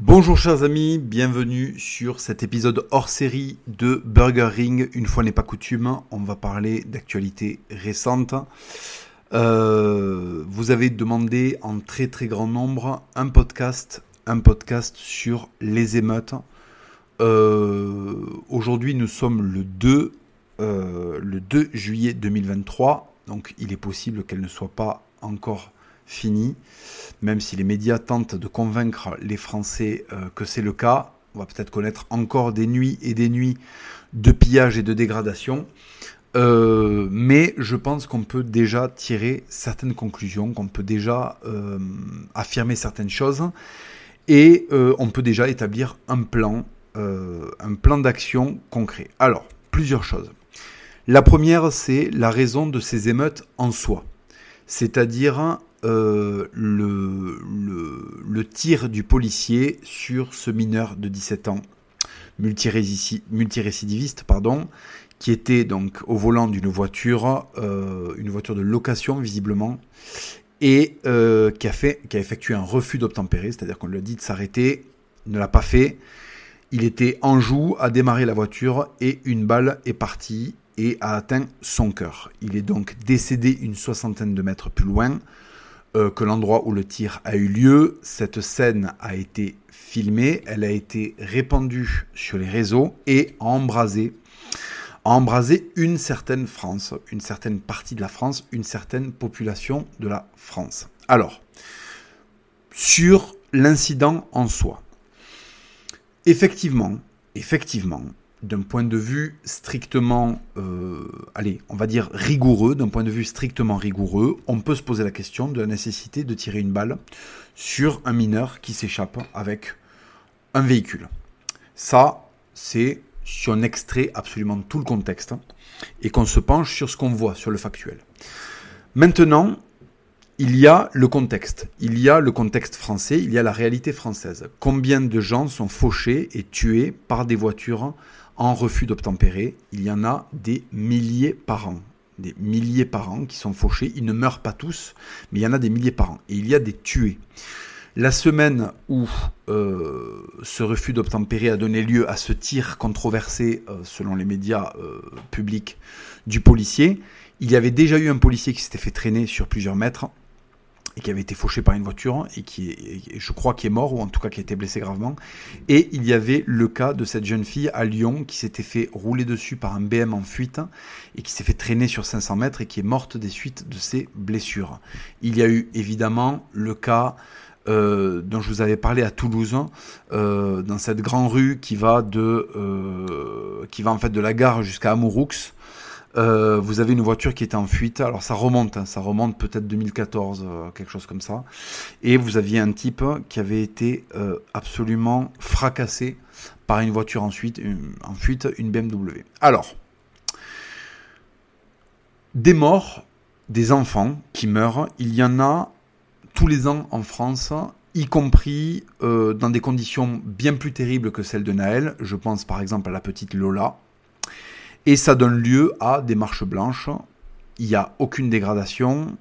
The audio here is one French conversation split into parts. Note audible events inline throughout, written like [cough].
Bonjour chers amis, bienvenue sur cet épisode hors série de Burger Ring. Une fois n'est pas coutume, on va parler d'actualité récente. Euh, vous avez demandé en très très grand nombre un podcast, un podcast sur les émeutes. Euh, aujourd'hui nous sommes le 2, euh, le 2 juillet 2023, donc il est possible qu'elle ne soit pas encore fini, même si les médias tentent de convaincre les Français euh, que c'est le cas. On va peut-être connaître encore des nuits et des nuits de pillage et de dégradation. Euh, mais je pense qu'on peut déjà tirer certaines conclusions, qu'on peut déjà euh, affirmer certaines choses, et on peut déjà établir un plan, un plan d'action concret. Alors, plusieurs choses. La première, c'est la raison de ces émeutes en soi, c'est-à-dire euh, le, tir du policier sur ce mineur de 17 ans, multirécidiviste, pardon, qui était donc au volant d'une voiture, euh, une voiture de location visiblement, et euh, qui, a qui a effectué un refus d'obtempérer, c'est-à-dire qu'on lui a dit de s'arrêter, ne l'a pas fait. Il était en joue, a démarré la voiture et une balle est partie et a atteint son cœur. Il est donc décédé une soixantaine de mètres plus loin. Euh, que l'endroit où le tir a eu lieu. Cette scène a été filmée, elle a été répandue sur les réseaux et a embrasé, a embrasé une certaine France, une certaine partie de la France, une certaine population de la France. Alors, sur l'incident en soi. Effectivement, effectivement, d'un point de vue strictement, euh, allez, on va dire rigoureux, d'un point de vue strictement rigoureux, on peut se poser la question de la nécessité de tirer une balle sur un mineur qui s'échappe avec un véhicule. Ça, c'est si on extrait absolument tout le contexte et qu'on se penche sur ce qu'on voit, sur le factuel. Maintenant, il y a le contexte, il y a le contexte français, il y a la réalité française. Combien de gens sont fauchés et tués par des voitures en refus d'obtempérer, il y en a des milliers par an. Des milliers par an qui sont fauchés. Ils ne meurent pas tous, mais il y en a des milliers par an. Et il y a des tués. La semaine où euh, ce refus d'obtempérer a donné lieu à ce tir controversé, euh, selon les médias euh, publics, du policier, il y avait déjà eu un policier qui s'était fait traîner sur plusieurs mètres et qui avait été fauché par une voiture et qui, est, je crois, qui est mort ou en tout cas qui a été blessé gravement. Et il y avait le cas de cette jeune fille à Lyon qui s'était fait rouler dessus par un BM en fuite et qui s'est fait traîner sur 500 mètres et qui est morte des suites de ses blessures. Il y a eu évidemment le cas euh, dont je vous avais parlé à Toulouse, euh, dans cette grande rue qui va de, euh, qui va en fait de la gare jusqu'à Amouroux, euh, vous avez une voiture qui est en fuite. Alors ça remonte, hein, ça remonte peut-être 2014, euh, quelque chose comme ça. Et vous aviez un type qui avait été euh, absolument fracassé par une voiture en fuite, une, en fuite, une BMW. Alors, des morts, des enfants qui meurent, il y en a tous les ans en France, y compris dans des conditions bien plus terribles que celles de Naël. Je pense par exemple à la petite Lola, et ça donne lieu à des marches blanches. Il n'y a aucune dégradation.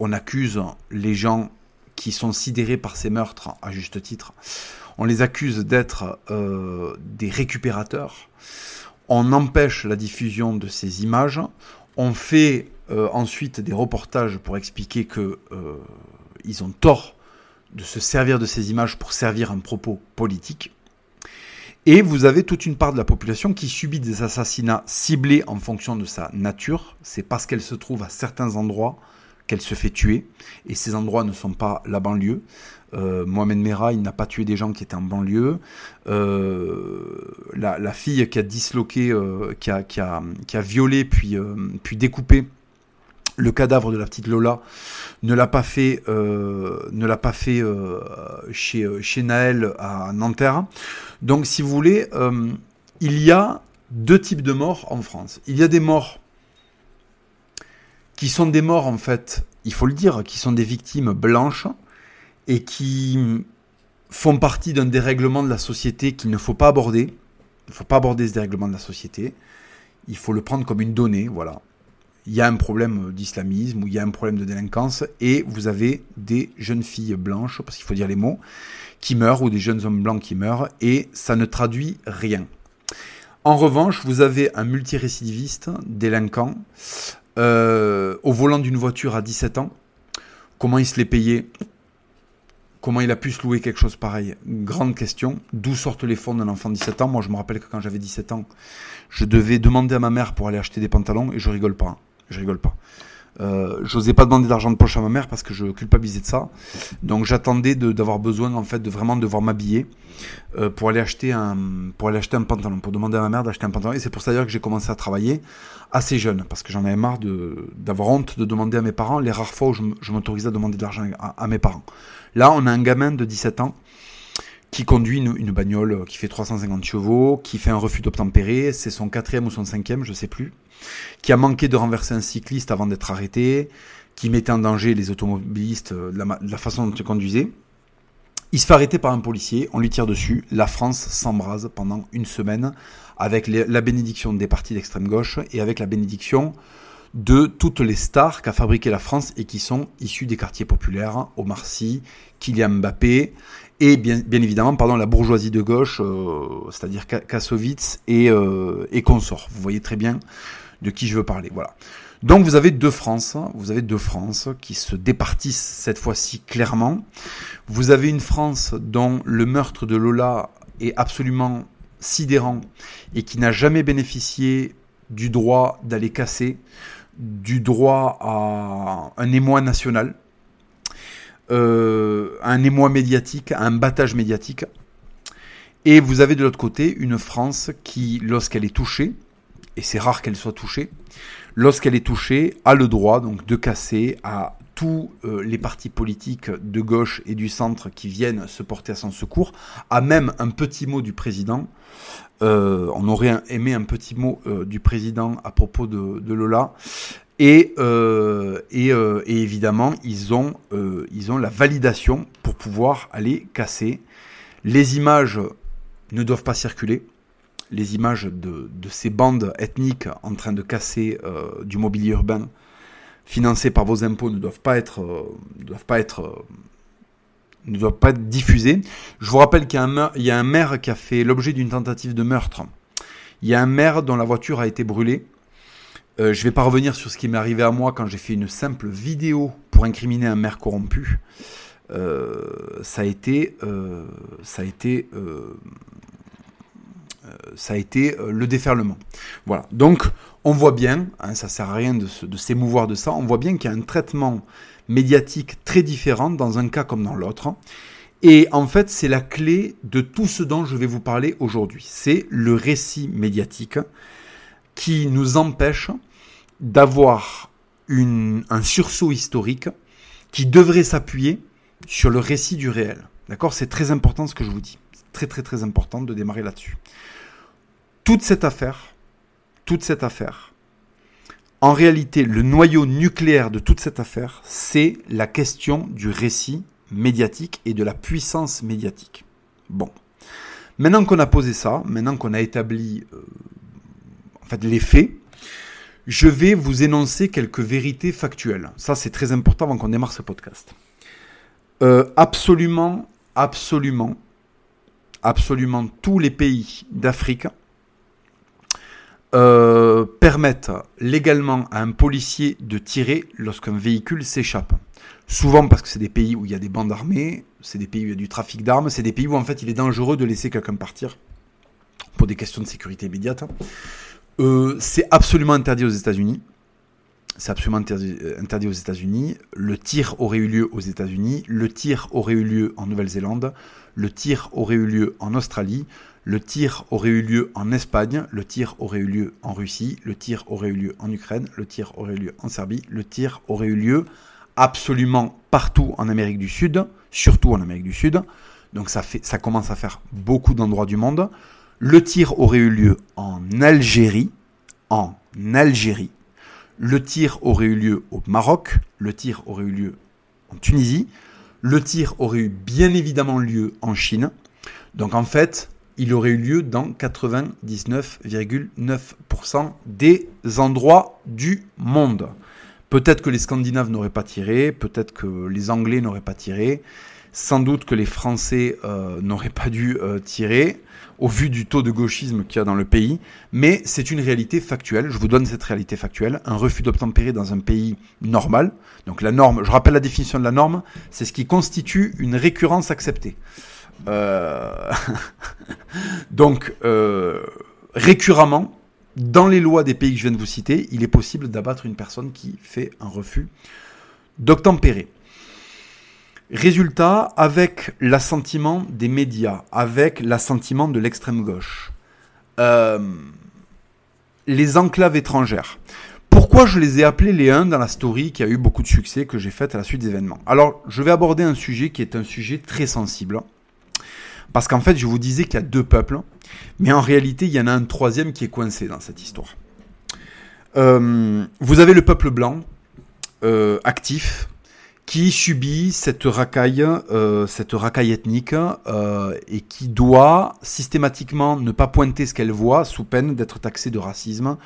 On accuse les gens qui sont sidérés par ces meurtres, à juste titre. On les accuse d'être euh, des récupérateurs. On empêche la diffusion de ces images. On fait euh, ensuite des reportages pour expliquer que euh, ont tort de se servir de ces images pour servir un propos politique. Et vous avez toute une part de la population qui subit des assassinats ciblés en fonction de sa nature. C'est parce qu'elle se trouve à certains endroits qu'elle se fait tuer. Et ces endroits ne sont pas la banlieue. Euh, Mohamed Merah, il n'a pas tué des gens qui étaient en banlieue. Euh, la, fille qui a disloqué, euh, qui, a, qui, a, qui, a, violé puis, puis découpé le cadavre de la petite Lola ne l'a pas fait, euh, euh, chez, euh, chez Naël à Nanterre. Donc, si vous voulez, il y a deux types de morts en France. Il y a des morts qui sont des morts, en fait, il faut le dire, qui sont des victimes blanches et qui font partie d'un dérèglement de la société qu'il ne faut pas aborder. Il ne faut pas aborder ce dérèglement de la société. Il faut le prendre comme une donnée, voilà il y a un problème d'islamisme ou il y a un problème de délinquance et vous avez des jeunes filles blanches, parce qu'il faut dire les mots, qui meurent ou des jeunes hommes blancs qui meurent et ça ne traduit rien. En revanche, vous avez un multirécidiviste, délinquant, euh, au volant d'une voiture à 17 ans. Comment il se l'est payé? Comment il a pu se louer quelque chose pareil? Grande question. D'où sortent les fonds d'un enfant de 17 ans? Moi, je me rappelle que quand j'avais 17 ans, je devais demander à ma mère pour aller acheter des pantalons et je rigole pas. Je rigole pas. Euh, j'osais pas demander d'argent de poche à ma mère parce que je culpabilisais de ça. Donc j'attendais d'avoir besoin en fait de vraiment devoir m'habiller euh, pour aller acheter un pour aller acheter un pantalon, pour demander à ma mère d'acheter un pantalon. Et c'est pour ça d'ailleurs que j'ai commencé à travailler assez jeune parce que j'en avais marre de d'avoir honte de demander à mes parents les rares fois où je, m'autorisais à demander de l'argent à, mes parents. Là, on a un gamin de 17 ans qui conduit une, bagnole qui fait 350 chevaux, qui fait un refus d'obtempérer, c'est son quatrième ou son cinquième, je sais plus, qui a manqué de renverser un cycliste avant d'être arrêté, qui mettait en danger les automobilistes euh, de la, façon dont il conduisait. Il se fait arrêter par un policier, on lui tire dessus, la France s'embrase pendant une semaine avec la bénédiction des partis d'extrême gauche et avec la bénédiction de toutes les stars qu'a fabriqué la France et qui sont issues des quartiers populaires, Omar Sy, Kylian Mbappé, et bien, évidemment pardon, la bourgeoisie de gauche, euh, c'est-à-dire Kassovitz et, euh, et consorts. Vous voyez très bien de qui je veux parler. Voilà. Donc vous avez deux France, vous avez deux France qui se départissent cette fois-ci clairement. Vous avez une France dont le meurtre de Lola est absolument sidérant et qui n'a jamais bénéficié du droit d'aller casser, du droit à un émoi national, euh, un émoi médiatique, un battage médiatique. Et vous avez de l'autre côté une France qui, lorsqu'elle est touchée, et c'est rare qu'elle soit touchée, lorsqu'elle est touchée, a le droit donc de casser à tous euh, les partis politiques de gauche et du centre qui viennent se porter à son secours, a même un petit mot du président. Euh, on aurait aimé un petit mot du président à propos de, Lola. Et, et, et, évidemment, ils ont, ils ont la validation pour pouvoir aller casser. Les images ne doivent pas circuler les images de, ces bandes ethniques en train de casser euh, du mobilier urbain financé par vos impôts ne doivent pas être, euh, doivent pas être, euh, ne doivent pas être diffusées. Je vous rappelle qu'il y, a un maire qui a fait l'objet d'une tentative de meurtre. Il y a un maire dont la voiture a été brûlée. Je ne vais pas revenir sur ce qui m'est arrivé à moi quand j'ai fait une simple vidéo pour incriminer un maire corrompu. ça a été, ça a été euh, ça a été euh, le déferlement. Voilà. Donc, on voit bien, hein, ça sert à rien de, s'émouvoir de ça, on voit bien qu'il y a un traitement médiatique très différent dans un cas comme dans l'autre. Et en fait, c'est la clé de tout ce dont je vais vous parler aujourd'hui. C'est le récit médiatique qui nous empêche d'avoir un sursaut historique qui devrait s'appuyer sur le récit du réel. D'accord? C'est très important ce que je vous dis. C'est très très très important de démarrer là-dessus toute cette affaire, toute cette affaire, en réalité, le noyau nucléaire de toute cette affaire, c'est la question du récit médiatique et de la puissance médiatique. Bon. Maintenant qu'on a posé ça, maintenant qu'on a établi euh, en fait, les faits, je vais vous énoncer quelques vérités factuelles. Ça, c'est très important avant qu'on démarre ce podcast. Euh, absolument, absolument, absolument tous les pays d'Afrique euh, permettent légalement à un policier de tirer lorsqu'un véhicule s'échappe. Souvent parce que c'est des pays où il y a des bandes armées, c'est des pays où il y a du trafic d'armes, c'est des pays où en fait il est dangereux de laisser quelqu'un partir pour des questions de sécurité immédiate. Euh, c'est absolument interdit aux États-Unis. C'est absolument interdit, euh, interdit aux États-Unis. Le tir aurait eu lieu aux États-Unis. Le tir aurait eu lieu en Nouvelle-Zélande. Le tir aurait eu lieu en Australie. Le tir aurait eu lieu en Espagne, le tir aurait eu lieu en Russie, le tir aurait eu lieu en Ukraine, le tir aurait eu lieu en Serbie, le tir aurait eu lieu absolument partout en Amérique du Sud, surtout en Amérique du Sud. Donc ça commence à faire beaucoup d'endroits du monde. Le tir aurait eu lieu en Algérie, en Algérie. Le tir aurait eu lieu au Maroc, le tir aurait eu lieu en Tunisie, le tir aurait eu bien évidemment lieu en Chine. Donc en fait, il aurait eu lieu dans 99,9% des endroits du monde. Peut-être que les Scandinaves n'auraient pas tiré, peut-être que les Anglais n'auraient pas tiré, sans doute que les Français euh, n'auraient pas dû euh, tirer, au vu du taux de gauchisme qu'il y a dans le pays, mais c'est une réalité factuelle, je vous donne cette réalité factuelle, un refus d'obtempérer dans un pays normal, donc la norme, je rappelle la définition de la norme, c'est ce qui constitue une récurrence acceptée. Euh, [laughs] donc, récurremment, dans les lois des pays que je viens de vous citer, il est possible d'abattre une personne qui fait un refus d'obtempérer. Résultat, avec l'assentiment des médias, avec l'assentiment de l'extrême gauche, euh, les enclaves étrangères. Pourquoi je les ai appelés les 1 dans la story qui a eu beaucoup de succès que j'ai faite à la suite des événements Alors, je vais aborder un sujet qui est un sujet très sensible. Parce qu'en fait, je vous disais qu'il y a deux peuples, mais en réalité, il y en a un troisième qui est coincé dans cette histoire. Euh, vous avez le peuple blanc, euh, actif, qui subit cette racaille, euh, cette racaille ethnique, et qui doit systématiquement ne pas pointer ce qu'elle voit sous peine d'être taxé de racisme,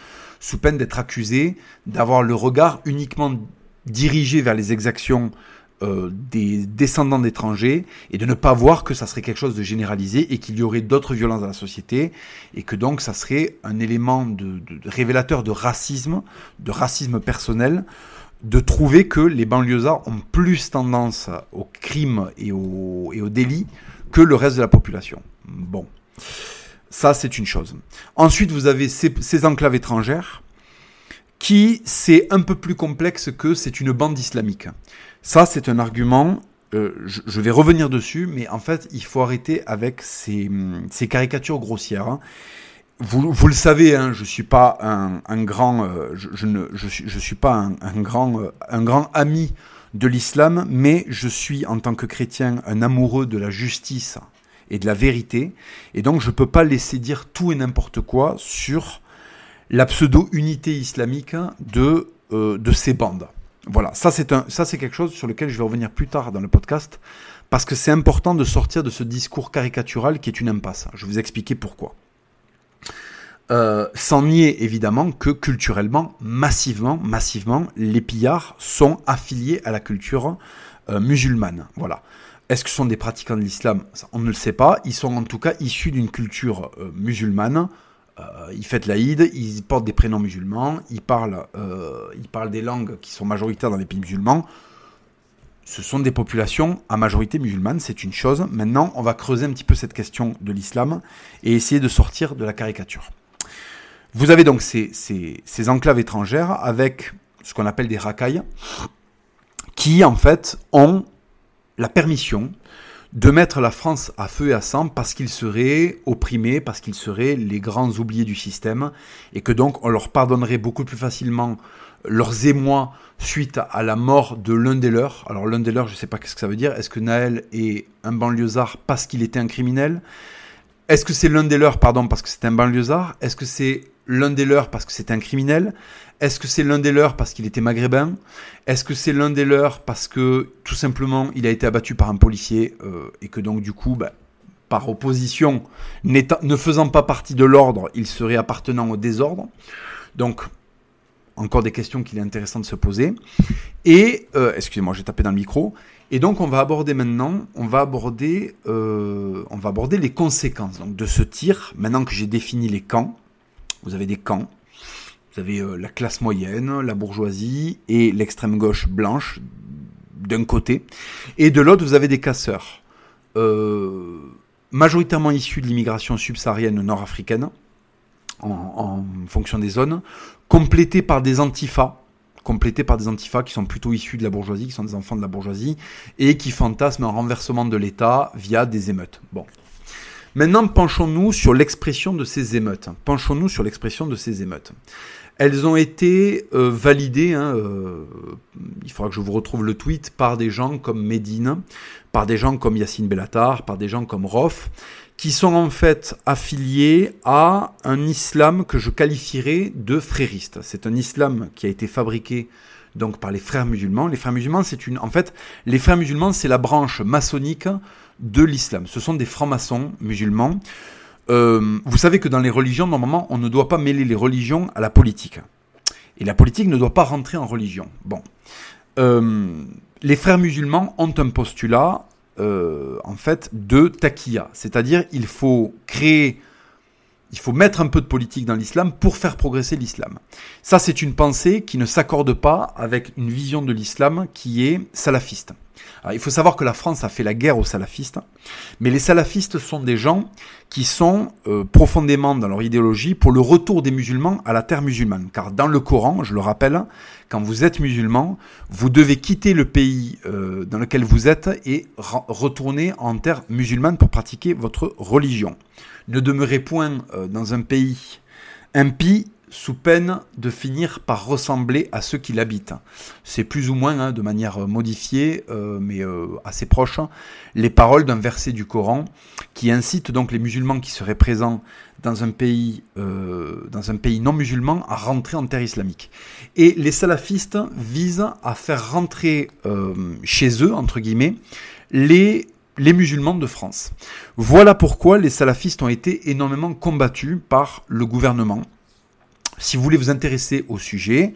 sous peine d'être accusé d'avoir le regard uniquement dirigé vers les exactions euh, des descendants d'étrangers et de ne pas voir que ça serait quelque chose de généralisé et qu'il y aurait d'autres violences dans la société et que donc ça serait un élément de, révélateur de racisme, de racisme personnel, de trouver que les banlieusards ont plus tendance au crime et au, et délit que le reste de la population. Bon, ça c'est une chose. Ensuite, vous avez ces, ces enclaves étrangères qui c'est un peu plus complexe que c'est une bande islamique. Ça, c'est un argument. Euh, je, vais revenir dessus, mais en fait, il faut arrêter avec ces, caricatures grossières. Hein. Vous, le savez, hein, je suis pas un, grand, euh, je, ne, suis, pas un, grand, euh, un grand ami de l'islam, mais je suis en tant que chrétien un amoureux de la justice et de la vérité, et donc je peux pas laisser dire tout et n'importe quoi sur la pseudo-unité islamique de, de ces bandes. Voilà, ça c'est un, ça c'est quelque chose sur lequel je vais revenir plus tard dans le podcast, parce que c'est important de sortir de ce discours caricatural qui est une impasse. Je vais vous expliquer pourquoi. Euh, sans nier évidemment que culturellement, massivement, massivement, les pillards sont affiliés à la culture euh, musulmane. Voilà. Est-ce que ce sont des pratiquants de l'islam? On ne le sait pas. Ils sont en tout cas issus d'une culture euh, musulmane ils fêtent l'Aïd, ils portent des prénoms musulmans, ils parlent, ils parlent des langues qui sont majoritaires dans les pays musulmans. Ce sont des populations à majorité musulmane, c'est une chose. Maintenant, on va creuser un petit peu cette question de l'islam et essayer de sortir de la caricature. Vous avez donc ces, ces enclaves étrangères avec ce qu'on appelle des racailles, qui en fait ont la permission de mettre la France à feu et à sang parce qu'ils seraient opprimés, parce qu'ils seraient les grands oubliés du système, et que donc on leur pardonnerait beaucoup plus facilement leurs émois suite à la mort de l'un des leurs. Alors l'un des leurs, je ne sais pas ce que ça veut dire. Est-ce que Naël est un banlieusard parce qu'il était un criminel? Est-ce que c'est l'un des leurs, pardon, parce que c'est un banlieusard? Est-ce que c'est l'un des leurs parce que c'est un criminel? Est-ce que c'est l'un des leurs parce qu'il était maghrébin? Est-ce que c'est l'un des leurs parce que tout simplement il a été abattu par un policier euh, et que donc du coup, bah, par opposition, ne faisant pas partie de l'ordre, il serait appartenant au désordre? Donc, encore des questions qu'il est intéressant de se poser. Et, euh, excusez-moi, j'ai tapé dans le micro. Et donc, on va aborder maintenant, on va aborder, euh, les conséquences de ce tir. Maintenant que j'ai défini les camps, vous avez des camps, vous avez euh, la classe moyenne, la bourgeoisie et l'extrême gauche blanche d'un côté. Et de l'autre, vous avez des casseurs, euh, majoritairement issus de l'immigration subsaharienne nord-africaine, en, fonction des zones, complétés par des antifas, complétés par des antifas qui sont plutôt issus de la bourgeoisie, qui sont des enfants de la bourgeoisie, et qui fantasment un renversement de l'État via des émeutes. Bon. Maintenant, penchons-nous sur l'expression de ces émeutes. Penchons-nous sur l'expression de ces émeutes. Elles ont été euh, validées, hein, euh, il faudra que je vous retrouve le tweet, par des gens comme Medine, par des gens comme Yassine Bellatar, par des gens comme Rof, qui sont en fait affiliés à un islam que je qualifierais de frériste. C'est un islam qui a été fabriqué donc par les frères musulmans. Les frères musulmans, c'est une, en fait, les frères musulmans, c'est la branche maçonnique de l'islam. Ce sont des francs-maçons musulmans Euh, vous savez que dans les religions, normalement, on ne doit pas mêler les religions à la politique. Et la politique ne doit pas rentrer en religion. Bon. Euh, les frères musulmans ont un postulat, euh, en fait, de taqiya. C'est-à-dire, il faut créer il faut mettre un peu de politique dans l'islam pour faire progresser l'islam. Ça, c'est une pensée qui ne s'accorde pas avec une vision de l'islam qui est salafiste. Il faut savoir que la France a fait la guerre aux salafistes, mais les salafistes sont des gens qui sont euh, profondément dans leur idéologie pour le retour des musulmans à la terre musulmane. Car dans le Coran, je le rappelle, quand vous êtes musulman, vous devez quitter le pays euh, dans lequel vous êtes et retourner en terre musulmane pour pratiquer votre religion. Ne demeurez point euh, dans un pays impie sous peine de finir par ressembler à ceux qui l'habitent. C'est plus ou moins, hein, de manière modifiée, euh, mais euh, assez proche, les paroles d'un verset du Coran qui incite donc les musulmans qui seraient présents dans un pays, euh, dans un pays non musulman à rentrer en terre islamique. Et les salafistes visent à faire rentrer chez eux, entre guillemets, les les musulmans de France. Voilà pourquoi les salafistes ont été énormément combattus par le gouvernement si vous voulez vous intéresser au sujet,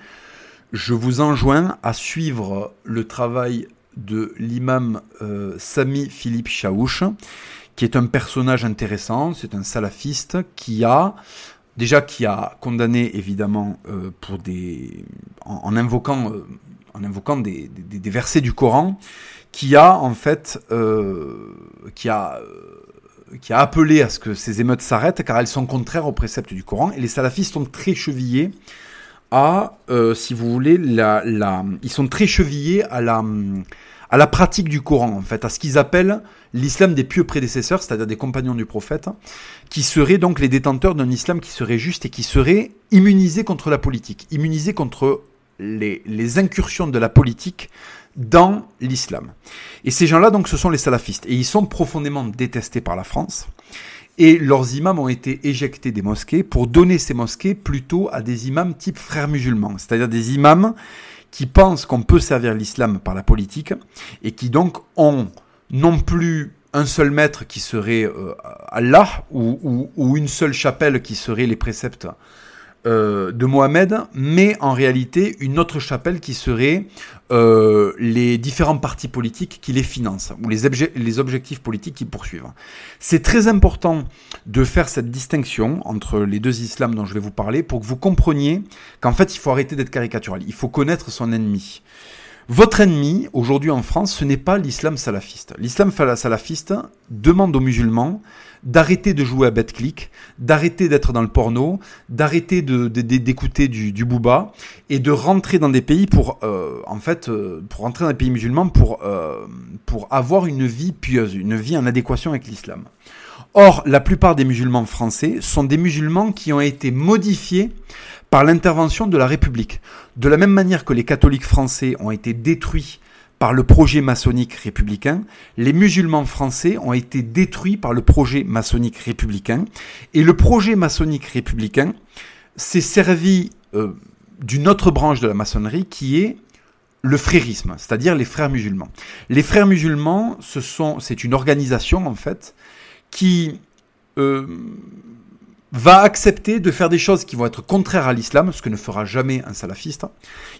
je vous enjoins à suivre le travail de l'imam euh, Sami Philippe Chaouch, qui est un personnage intéressant, c'est un salafiste qui a déjà qui a condamné évidemment euh, pour des en, invoquant euh, en invoquant des, des, versets du Coran, qui a en fait qui a qui a appelé à ce que ces émeutes s'arrêtent car elles sont contraires aux préceptes du Coran et les salafistes sont très chevillés à, euh, si vous voulez, la, la, ils sont très chevillés à la, à la pratique du Coran, en fait, à ce qu'ils appellent l'islam des pieux prédécesseurs, c'est-à-dire des compagnons du prophète, qui seraient donc les détenteurs d'un islam qui serait juste et qui serait immunisé contre la politique, immunisé contre les, les incursions de la politique dans l'islam. Et ces gens-là, donc, ce sont les salafistes. Et ils sont profondément détestés par la France. Et leurs imams ont été éjectés des mosquées pour donner ces mosquées plutôt à des imams type frères musulmans. C'est-à-dire des imams qui pensent qu'on peut servir l'islam par la politique et qui donc ont non plus un seul maître qui serait euh, Allah ou, ou, une seule chapelle qui serait les préceptes euh, de Mohamed, mais en réalité une autre chapelle qui serait euh, les différents partis politiques qui les financent, ou les, les objectifs politiques qu'ils poursuivent. C'est très important de faire cette distinction entre les deux islams dont je vais vous parler pour que vous compreniez qu'en fait il faut arrêter d'être caricatural, il faut connaître son ennemi. Votre ennemi, aujourd'hui en France, ce n'est pas l'islam salafiste. L'islam salafiste demande aux musulmans d'arrêter de jouer à clic, d'arrêter d'être dans le porno, d'arrêter d'écouter du booba et de rentrer dans des pays pour, euh, en fait, euh, pour rentrer dans des pays musulmans pour, euh, pour avoir une vie pieuse, une vie en adéquation avec l'islam. Or, la plupart des musulmans français sont des musulmans qui ont été modifiés par l'intervention de la République. De la même manière que les catholiques français ont été détruits par le projet maçonnique républicain, les musulmans français ont été détruits par le projet maçonnique républicain, et le projet maçonnique républicain s'est servi euh, d'une autre branche de la maçonnerie qui est le frérisme, c'est-à-dire les frères musulmans. Les frères musulmans, c'est une organisation en fait qui euh, va accepter de faire des choses qui vont être contraires à l'islam, ce que ne fera jamais un salafiste.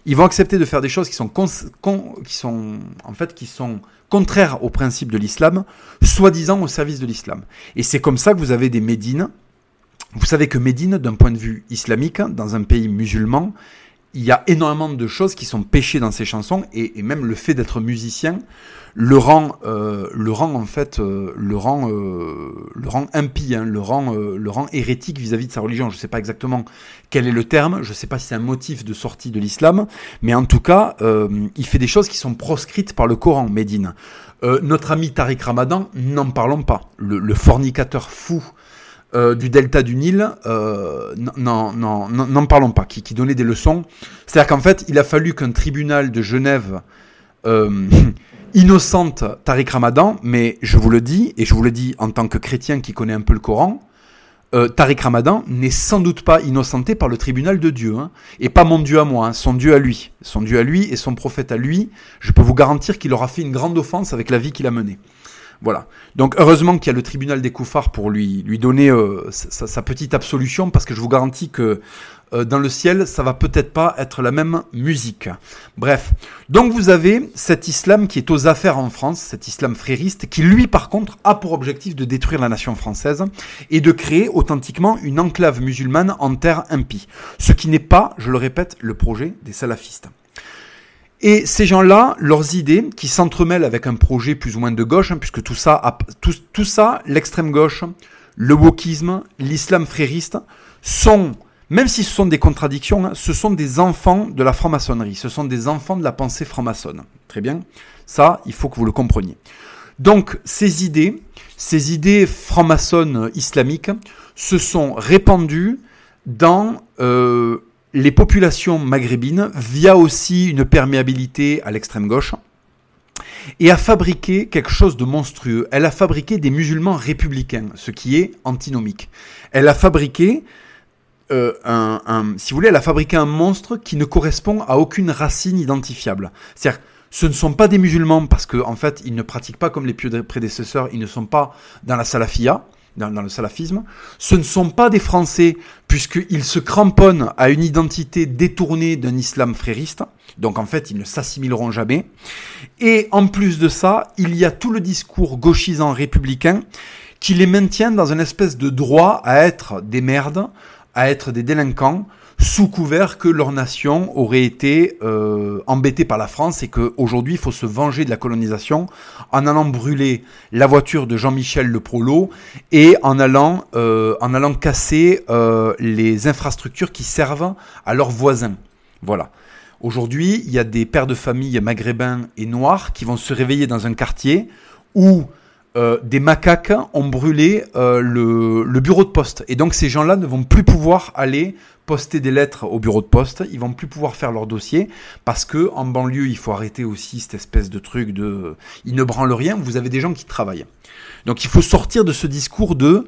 Ils vont accepter de faire des choses qui sont, qui sont en fait qui sont contraires aux principes de l'islam, soi-disant au service de l'islam. Et c'est comme ça que vous avez des médines. Vous savez que Médine, d'un point de vue islamique, dans un pays musulman, il y a énormément de choses qui sont péchées dans ces chansons et, même le fait d'être musicien le rend, euh, le rend en fait, euh, le rend, euh, le rend impie, hein, le rend, le rend hérétique vis-à-vis de sa religion. Je ne sais pas exactement quel est le terme, je sais pas si c'est un motif de sortie de l'islam, mais en tout cas, il fait des choses qui sont proscrites par le Coran, Médine. notre ami Tariq Ramadan, n'en parlons pas. Le, fornicateur fou du delta du Nil, euh, n'en parlons pas, qui, qui, donnait des leçons. C'est-à-dire qu'en fait, il a fallu qu'un tribunal de Genève euh, [laughs] innocente Tariq Ramadan, mais je vous le dis, et je vous le dis en tant que chrétien qui connaît un peu le Coran, euh, Tariq Ramadan n'est sans doute pas innocenté par le tribunal de Dieu, hein, et pas mon Dieu à moi, hein, son Dieu à lui, son Dieu à lui et son prophète à lui. Je peux vous garantir qu'il aura fait une grande offense avec la vie qu'il a menée. Voilà. Donc heureusement qu'il y a le tribunal des Koufars pour lui, lui donner euh, sa, petite absolution, parce que je vous garantis que euh, dans le ciel, ça va peut-être pas être la même musique. Bref. Donc vous avez cet islam qui est aux affaires en France, cet islam frériste, qui lui par contre a pour objectif de détruire la nation française et de créer authentiquement une enclave musulmane en terre impie. Ce qui n'est pas, je le répète, le projet des salafistes. Et ces gens-là, leurs idées, qui s'entremêlent avec un projet plus ou moins de gauche, hein, puisque tout ça, tout, ça, l'extrême gauche, le wokisme, l'islam frériste, sont, même si ce sont des contradictions, hein, ce sont des enfants de la franc-maçonnerie, ce sont des enfants de la pensée franc-maçonne. Très bien Ça, il faut que vous le compreniez. Donc, ces idées, ces idées franc-maçonnes islamiques, se sont répandues dans euh, les populations maghrébines via aussi une perméabilité à l'extrême gauche et a fabriqué quelque chose de monstrueux. Elle a fabriqué des musulmans républicains, ce qui est antinomique. Elle a fabriqué euh, un, monstre qui ne correspond à aucune racine identifiable. C'est-à-dire, ce ne sont pas des musulmans parce qu'en en fait, ils ne pratiquent pas comme les prédécesseurs, ils ne sont pas dans la salafia dans, le salafisme. Ce ne sont pas des Français, puisqu'ils se cramponnent à une identité détournée d'un islam frériste. Donc en fait, ils ne s'assimileront jamais. Et en plus de ça, il y a tout le discours gauchisant républicain qui les maintient dans une espèce de droit à être des merdes, à être des délinquants, sous couvert que leur nation aurait été euh, embêtée par la France et qu'aujourd'hui il faut se venger de la colonisation en allant brûler la voiture de Jean-Michel Le Prolo et en allant, euh, en allant casser euh, les infrastructures qui servent à leurs voisins. Voilà. Aujourd'hui, il y a des pères de famille maghrébins et noirs qui vont se réveiller dans un quartier où euh, des macaques ont brûlé euh, le, bureau de poste. Et donc ces gens-là ne vont plus pouvoir aller poster des lettres au bureau de poste, ils vont plus pouvoir faire leur dossier parce que en banlieue, il faut arrêter aussi cette espèce de truc de ils ne branlent rien, vous avez des gens qui travaillent. Donc il faut sortir de ce discours de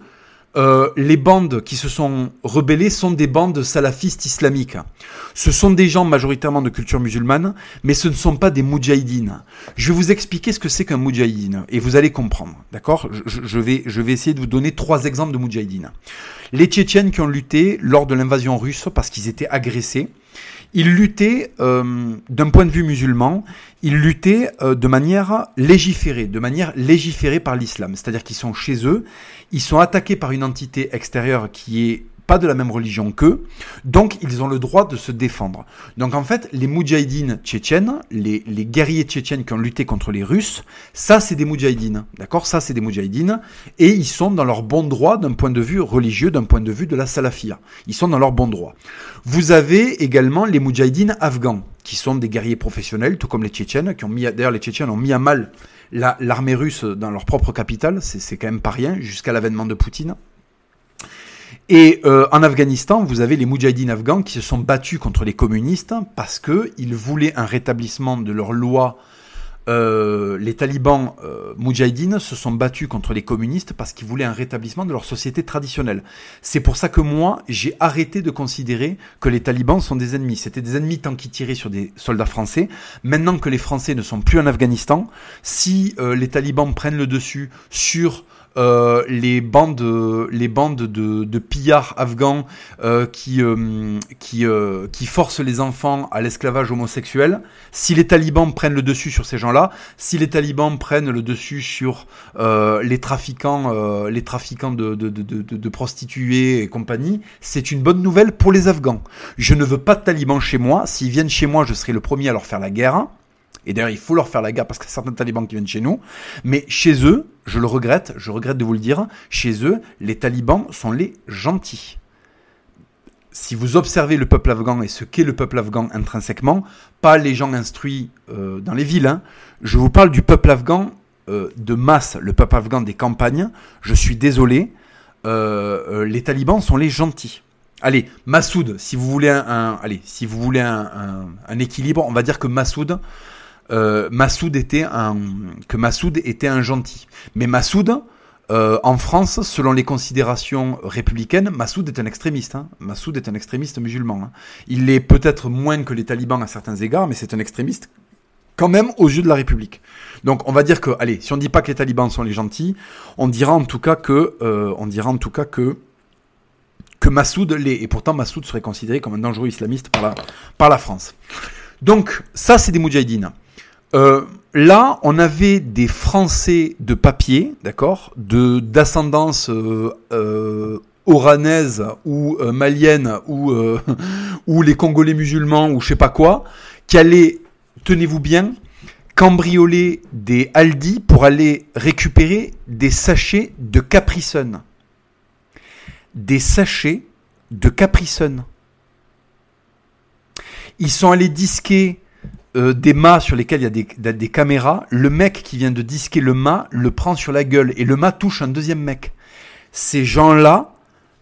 euh, les bandes qui se sont rebellées sont des bandes salafistes islamiques. Ce sont des gens majoritairement de culture musulmane, mais ce ne sont pas des moudjahidines. Je vais vous expliquer ce que c'est qu'un moudjahidine, et vous allez comprendre, d'accord? Je, vais, je vais essayer de vous donner trois exemples de moudjahidines. Les Tchétchènes qui ont lutté lors de l'invasion russe parce qu'ils étaient agressés, ils luttaient euh, d'un point de vue musulman, ils luttaient euh, de manière légiférée, de manière légiférée par l'islam. C'est-à-dire qu'ils sont chez eux, ils sont attaqués par une entité extérieure qui est pas de la même religion qu'eux, donc ils ont le droit de se défendre. Donc en fait, les moudjahidines tchétchènes, les, guerriers tchétchènes qui ont lutté contre les Russes, ça c'est des moudjahidines, d'accord? Ça c'est des moudjahidines, et ils sont dans leur bon droit d'un point de vue religieux, d'un point de vue de la salafia. Ils sont dans leur bon droit. Vous avez également les moudjahidines afghans, qui sont des guerriers professionnels, tout comme les tchétchènes, qui ont mis, d'ailleurs les tchétchènes ont mis à mal l'armée russe dans leur propre capitale, c'est quand même pas rien, jusqu'à l'avènement de Poutine. Et euh, en Afghanistan, vous avez les moudjahidines afghans qui se sont battus contre les communistes parce qu'ils voulaient un rétablissement de leur loi. Euh, les talibans euh, se sont battus contre les communistes parce qu'ils voulaient un rétablissement de leur société traditionnelle. C'est pour ça que moi, j'ai arrêté de considérer que les talibans sont des ennemis. C'était des ennemis tant qu'ils tiraient sur des soldats français. Maintenant que les Français ne sont plus en Afghanistan, si les talibans prennent le dessus sur euh, les bandes, les bandes de, de pillards afghans euh, qui, euh, qui, qui forcent les enfants à l'esclavage homosexuel. Si les talibans prennent le dessus sur ces gens-là, si les talibans prennent le dessus sur les trafiquants, les trafiquants de, de, de, de, prostituées et compagnie, c'est une bonne nouvelle pour les Afghans. Je ne veux pas de talibans chez moi. S'ils viennent chez moi, je serai le premier à leur faire la guerre. Et d'ailleurs, il faut leur faire la guerre parce qu'il y a certains talibans qui viennent chez nous. Mais chez eux, je le regrette, je regrette de vous le dire, chez eux, les talibans sont les gentils. Si vous observez le peuple afghan et ce qu'est le peuple afghan intrinsèquement, pas les gens instruits euh, dans les villes, hein, je vous parle du peuple afghan euh, de masse, le peuple afghan des campagnes. Je suis désolé, euh, les talibans sont les gentils. Allez, Massoud, si vous voulez un, allez, si vous voulez un, équilibre, on va dire que Massoud, euh, Massoud était un que Massoud était un gentil. Mais Massoud euh, en France, selon les considérations républicaines, Massoud est un extrémiste. Hein. Massoud est un extrémiste musulman. Hein. Il est peut-être moins que les talibans à certains égards, mais c'est un extrémiste quand même aux yeux de la République. Donc on va dire que, allez, si on dit pas que les talibans sont les gentils, on dira en tout cas que, euh, on dira en tout cas que que Massoud l'est. Et pourtant Massoud serait considéré comme un dangereux islamiste par la, par la France. Donc ça c'est des moudjahidines. Euh, là, on avait des Français de papier, d'accord, d'ascendance euh, euh, oranaise ou malienne [laughs] ou les Congolais musulmans ou je sais pas quoi, qui allaient, tenez-vous bien, cambrioler des Aldi pour aller récupérer des sachets de Capri. Des sachets de Capri. Ils sont allés disquer euh, des mâts sur lesquels il y a des, caméras. Le mec qui vient de disquer le mât le prend sur la gueule et le mât touche un deuxième mec. Ces gens-là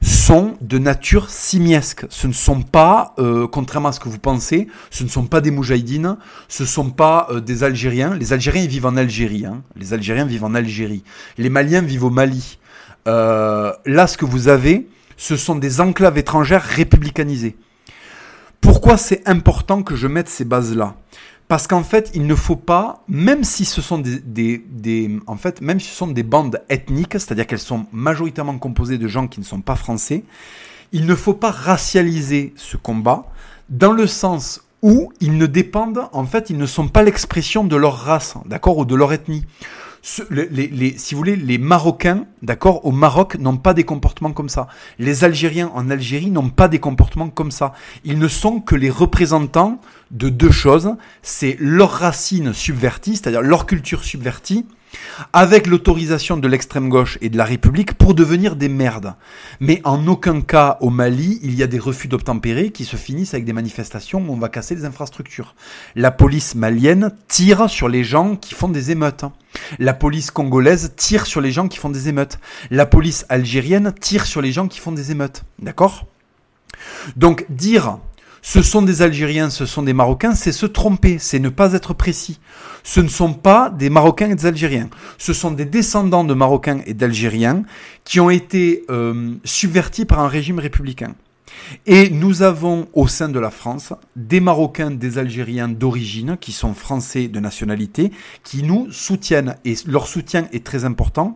sont de nature simiesque. Ce ne sont pas, euh, contrairement à ce que vous pensez, ce ne sont pas des moujahidines, ce ne sont pas euh, des Algériens. Les Algériens vivent en Algérie. hein. Les Algériens vivent en Algérie. Les Maliens vivent au Mali. Là, ce que vous avez, ce sont des enclaves étrangères républicanisées. Pourquoi c'est important que je mette ces bases-là? Parce qu'en fait, il ne faut pas, même si ce sont des, en fait, même si ce sont des bandes ethniques, c'est-à-dire qu'elles sont majoritairement composées de gens qui ne sont pas français, il ne faut pas racialiser ce combat dans le sens où ils ne dépendent, en fait, ils ne sont pas l'expression de leur race, d'accord, ou de leur ethnie. Les, les- les- si vous voulez, les Marocains, d'accord, au Maroc, n'ont pas des comportements comme ça. Les Algériens en Algérie n'ont pas des comportements comme ça. Ils ne sont que les représentants de deux choses. C'est leur racine subvertie, c'est-à-dire leur culture subvertie, avec l'autorisation de l'extrême gauche et de la République pour devenir des merdes. Mais en aucun cas au Mali, il y a des refus d'obtempérer qui se finissent avec des manifestations où on va casser les infrastructures. La police malienne tire sur les gens qui font des émeutes. La police congolaise tire sur les gens qui font des émeutes. La police algérienne tire sur les gens qui font des émeutes. D'accord? Donc dire ce sont des Algériens, ce sont des Marocains, c'est se tromper, c'est ne pas être précis. Ce ne sont pas des Marocains et des Algériens. Ce sont des descendants de Marocains et d'Algériens qui ont été euh, subvertis par un régime républicain. Et nous avons au sein de la France des Marocains, des Algériens d'origine qui sont français de nationalité, qui nous soutiennent. Et leur soutien est très important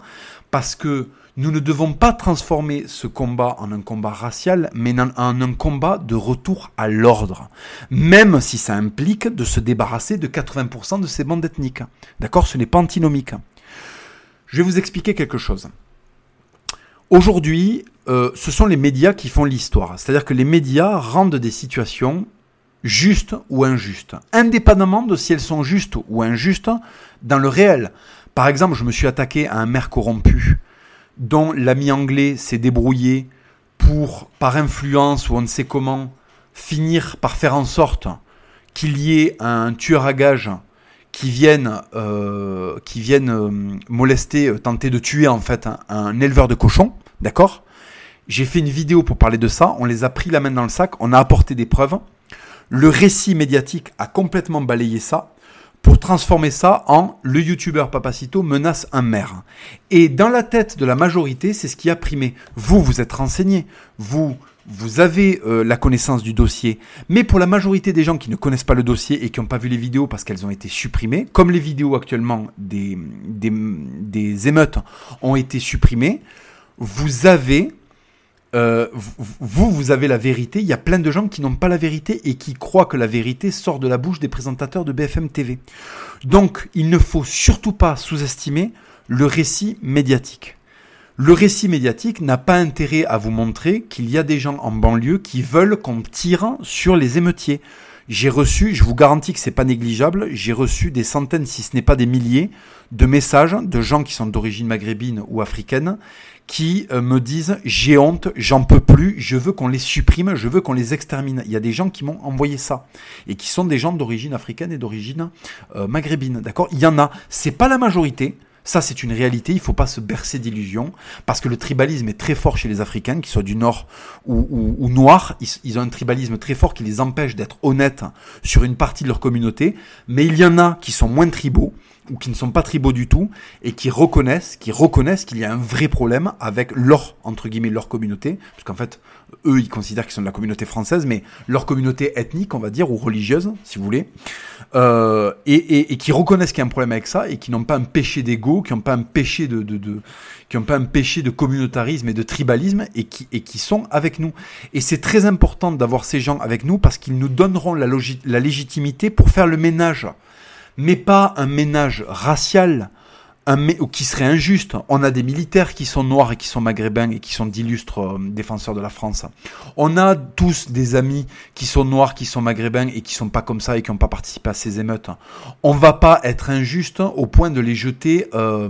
parce que nous ne devons pas transformer ce combat en un combat racial, mais en un combat de retour à l'ordre. Même si ça implique de se débarrasser de 80% de ces bandes ethniques. D'accord? Ce n'est pas antinomique. Je vais vous expliquer quelque chose. Aujourd'hui, euh, ce sont les médias qui font l'histoire. C'est-à-dire que les médias rendent des situations justes ou injustes, indépendamment de si elles sont justes ou injustes dans le réel. Par exemple, je me suis attaqué à un maire corrompu dont l'ami anglais s'est débrouillé pour, par influence ou on ne sait comment, finir par faire en sorte qu'il y ait un tueur à gages qui vienne, euh, euh, molester, euh, tenter de tuer en fait un, un éleveur de cochons, d'accord? J'ai fait une vidéo pour parler de ça, on les a pris la main dans le sac, on a apporté des preuves. Le récit médiatique a complètement balayé ça pour transformer ça en le youtubeur Papacito menace un maire. Et dans la tête de la majorité, c'est ce qui a primé. Vous, vous êtes renseigné. Vous, vous avez euh, la connaissance du dossier. Mais pour la majorité des gens qui ne connaissent pas le dossier et qui n'ont pas vu les vidéos parce qu'elles ont été supprimées, comme les vidéos actuellement des, des, des émeutes ont été supprimées, vous avez euh, vous, vous avez la vérité. Il y a plein de gens qui n'ont pas la vérité et qui croient que la vérité sort de la bouche des présentateurs de BFM TV. Donc, il ne faut surtout pas sous-estimer le récit médiatique. Le récit médiatique n'a pas intérêt à vous montrer qu'il y a des gens en banlieue qui veulent qu'on tire sur les émeutiers. J'ai reçu, je vous garantis que c'est pas négligeable, j'ai reçu des centaines, si ce n'est pas des milliers, de messages de gens qui sont d'origine maghrébine ou africaine qui euh, me disent j'ai honte, j'en peux plus, je veux qu'on les supprime, je veux qu'on les extermine. Il y a des gens qui m'ont envoyé ça et qui sont des gens d'origine africaine et d'origine euh, maghrébine. D'accord? Il y en a. C'est pas la majorité. Ça, c'est une réalité. Il faut pas se bercer d'illusions parce que le tribalisme est très fort chez les Africains, qu'ils soient du Nord ou, ou, ou noirs. Ils, ils ont un tribalisme très fort qui les empêche d'être honnêtes sur une partie de leur communauté. Mais il y en a qui sont moins tribaux ou qui ne sont pas tribaux du tout et qui reconnaissent, qui reconnaissent qu'il y a un vrai problème avec leur entre guillemets leur communauté, parce qu'en fait eux ils considèrent qu'ils sont de la communauté française, mais leur communauté ethnique on va dire ou religieuse si vous voulez, euh, et, et, qui reconnaissent qu'il y a un problème avec ça et qui n'ont pas un péché d'ego, qui n'ont pas un péché de qui n'ont pas un péché de communautarisme et de tribalisme et qui, et qui sont avec nous. Et c'est très important d'avoir ces gens avec nous parce qu'ils nous donneront la, la légitimité pour faire le ménage mais pas un ménage racial, un ou qui serait injuste. On a des militaires qui sont noirs et qui sont maghrébins et qui sont d'illustres euh, défenseurs de la France. On a tous des amis qui sont noirs, qui sont maghrébins et qui sont pas comme ça et qui n'ont pas participé à ces émeutes. On va pas être injuste au point de les jeter, euh,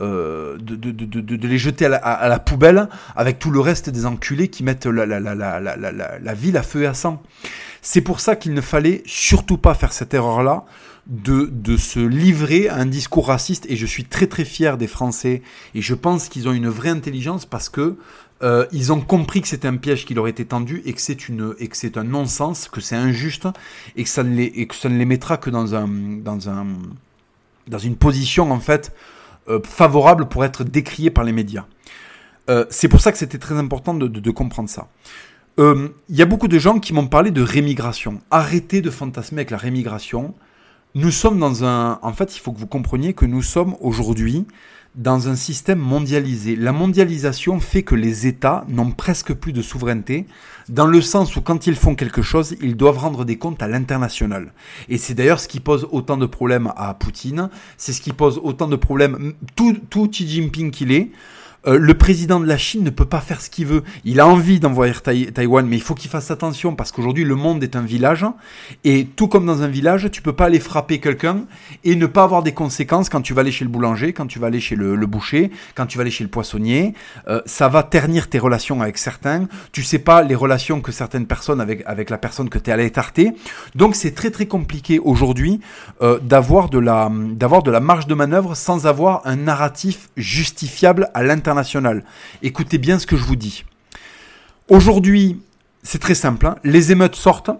euh, de, de, de, de, les jeter à la, poubelle avec tout le reste des enculés qui mettent la, la, la ville à feu et à sang. C'est pour ça qu'il ne fallait surtout pas faire cette erreur-là de, de se livrer à un discours raciste et je suis très très fier des Français et je pense qu'ils ont une vraie intelligence parce que euh, ils ont compris que c'était un piège qui leur était tendu et que c'est une et que c'est un non-sens, que c'est injuste et que ça ne les et que ça ne les mettra que dans un dans un dans une position en fait euh, favorable pour être décrié par les médias. Euh, c'est pour ça que c'était très important de, de, de comprendre ça. Il euh, y a beaucoup de gens qui m'ont parlé de rémigration. Arrêtez de fantasmer avec la rémigration. Nous sommes dans un... En fait, il faut que vous compreniez que nous sommes aujourd'hui dans un système mondialisé. La mondialisation fait que les États n'ont presque plus de souveraineté, dans le sens où quand ils font quelque chose, ils doivent rendre des comptes à l'international. Et c'est d'ailleurs ce qui pose autant de problèmes à Poutine, c'est ce qui pose autant de problèmes, tout, tout Xi Jinping qu'il est, euh, le président de la Chine ne peut pas faire ce qu'il veut. Il a envie d'envoyer Taïwan, mais il faut qu'il fasse attention parce qu'aujourd'hui le monde est un village et tout comme dans un village, tu peux pas aller frapper quelqu'un et ne pas avoir des conséquences quand tu vas aller chez le boulanger, quand tu vas aller chez le, boucher, quand tu vas aller chez le poissonnier. Euh, ça va ternir tes relations avec certains. Tu sais pas les relations que certaines personnes avec avec la personne que tu es allé étarter. Donc c'est très très compliqué aujourd'hui euh, d'avoir de la d'avoir de la marge de manœuvre sans avoir un narratif justifiable à l'intérieur Écoutez bien ce que je vous dis. Aujourd'hui, c'est très simple. Hein. Les émeutes sortent.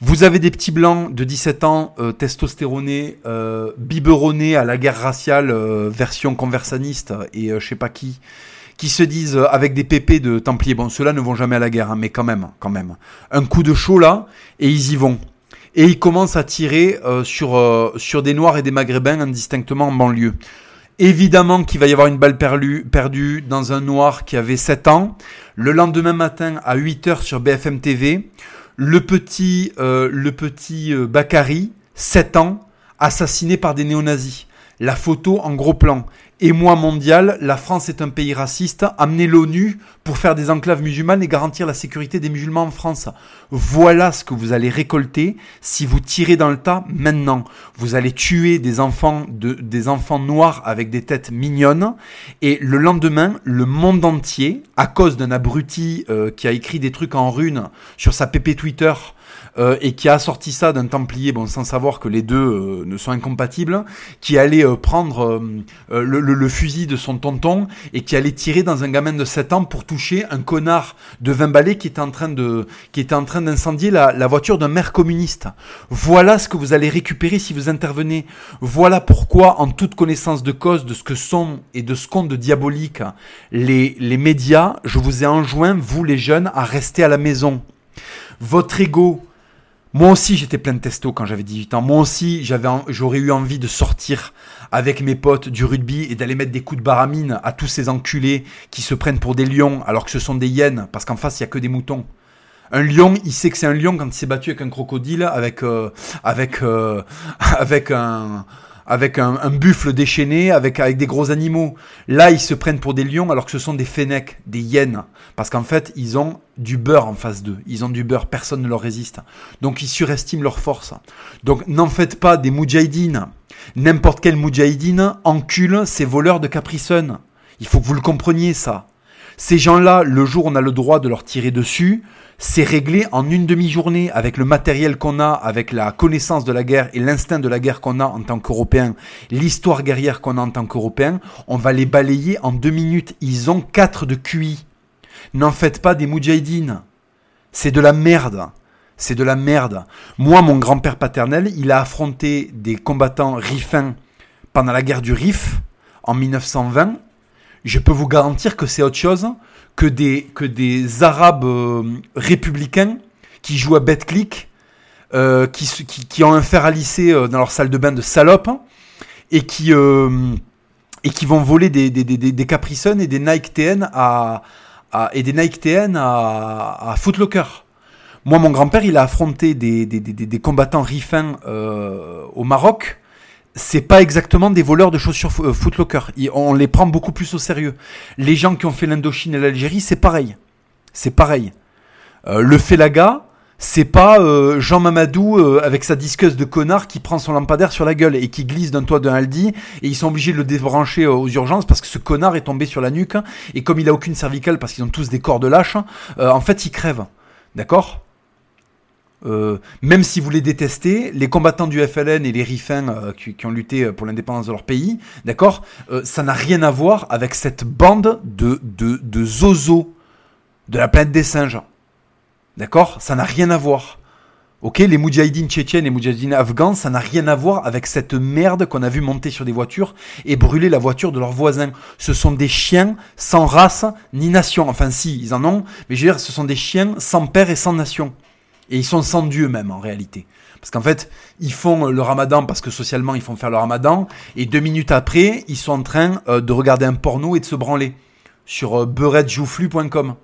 Vous avez des petits blancs de 17 ans, euh, testostéronés, euh, biberonnés à la guerre raciale, euh, version conversaniste et je sais pas qui, qui se disent avec des pépés de Templiers. Bon, ceux-là ne vont jamais à la guerre, hein, mais quand même, quand même. Un coup de chaud là, et ils y vont. Et ils commencent à tirer sur, sur des Noirs et des Maghrébins indistinctement en banlieue. Évidemment qu'il va y avoir une balle perdue dans un noir qui avait 7 ans. Le lendemain matin à 8h sur BFM TV, le petit, euh, le petit euh, Bakary, 7 ans, assassiné par des néo-nazis. La photo en gros plan émoi mondial, la France est un pays raciste, amener l'ONU pour faire des enclaves musulmanes et garantir la sécurité des musulmans en France. Voilà ce que vous allez récolter si vous tirez dans le tas maintenant. Vous allez tuer des enfants de, des enfants noirs avec des têtes mignonnes et le lendemain, le monde entier, à cause d'un abruti euh, qui a écrit des trucs en runes sur sa PP Twitter, euh, et qui a sorti ça d'un Templier, bon, sans savoir que les deux euh, ne sont incompatibles, qui allait euh, prendre le, fusil de son tonton et qui allait tirer dans un gamin de 7 ans pour toucher un connard de 20 balais qui était en train de, qui était en train d'incendier la, la voiture d'un maire communiste. Voilà ce que vous allez récupérer si vous intervenez. Voilà pourquoi, en toute connaissance de cause de ce que sont et de ce qu'ont de diabolique les, les médias, je vous ai enjoint, vous les jeunes, à rester à la maison. Votre ego, moi aussi, j'étais plein de testo quand j'avais 18 ans. Moi aussi, j'avais, j'aurais eu envie de sortir avec mes potes du rugby et d'aller mettre des coups de baramine à tous ces enculés qui se prennent pour des lions alors que ce sont des hyènes parce qu'en face, il y a que des moutons. Un lion, il sait que c'est un lion quand il s'est battu avec un crocodile, avec, euh, avec, euh, [laughs] avec un, avec un, buffle déchaîné, avec, des gros animaux. Là, ils se prennent pour des lions alors que ce sont des fennecs, des hyènes. Parce qu'en fait, ils ont du beurre en face d'eux. Ils ont du beurre, personne ne leur résiste. Donc ils surestiment leur force. Donc n'en faites pas des moudjahidines. N'importe quel moudjahidine encule ces voleurs de Capri Il faut que vous le compreniez, ça. Ces gens-là, le jour on a le droit de leur tirer dessus, c'est réglé en une demi-journée avec le matériel qu'on a, avec la connaissance de la guerre et l'instinct de la guerre qu'on a en tant qu'Européens, l'histoire guerrière qu'on a en tant qu'Européens, on va les balayer en deux minutes. Ils ont quatre de QI. N'en faites pas des moudjahidines. C'est de la merde. C'est de la merde. Moi, mon grand-père paternel, il a affronté des combattants rifins pendant la guerre du Rif, en 1920, je peux vous garantir que c'est autre chose que des, que des Arabes euh, républicains qui jouent à Betclic, euh, qui, qui, qui, ont un fer à lisser euh, dans leur salle de bain de salope, et qui, euh, et qui vont voler des, des, des, des et des Nike TN à, à, et des Nike TN à, Footlocker. Moi, mon grand-père, il a affronté des, des, des, des combattants rifins euh, au Maroc. C'est pas exactement des voleurs de chaussures euh, Footlocker. On les prend beaucoup plus au sérieux. Les gens qui ont fait l'Indochine et l'Algérie, c'est pareil. C'est pareil. Euh, le Felaga, c'est pas euh, Jean Mamadou avec sa disqueuse de connard qui prend son lampadaire sur la gueule et qui glisse d'un toit d'un Aldi et ils sont obligés de le débrancher aux urgences parce que ce connard est tombé sur la nuque et comme il a aucune cervicale parce qu'ils ont tous des corps de lâche, en fait il crève. D'accord? Euh, même si vous les détestez, les combattants du FLN et les Rifins euh, qui, ont lutté pour l'indépendance de leur pays, d'accord, euh, ça n'a rien à voir avec cette bande de, de, de zozo de la planète des singes. D'accord? Ça n'a rien à voir. Ok, les Moudjahidines tchétchènes et Moudjahidines afghans, ça n'a rien à voir avec cette merde qu'on a vu monter sur des voitures et brûler la voiture de leurs voisins. Ce sont des chiens sans race ni nation. Enfin, si, ils en ont, mais je veux dire, ce sont des chiens sans père et sans nation. Et ils sont sans Dieu même en réalité. Parce qu'en fait, ils font le ramadan parce que socialement ils font faire le ramadan. Et deux minutes après, ils sont en train euh, de regarder un porno et de se branler sur euh,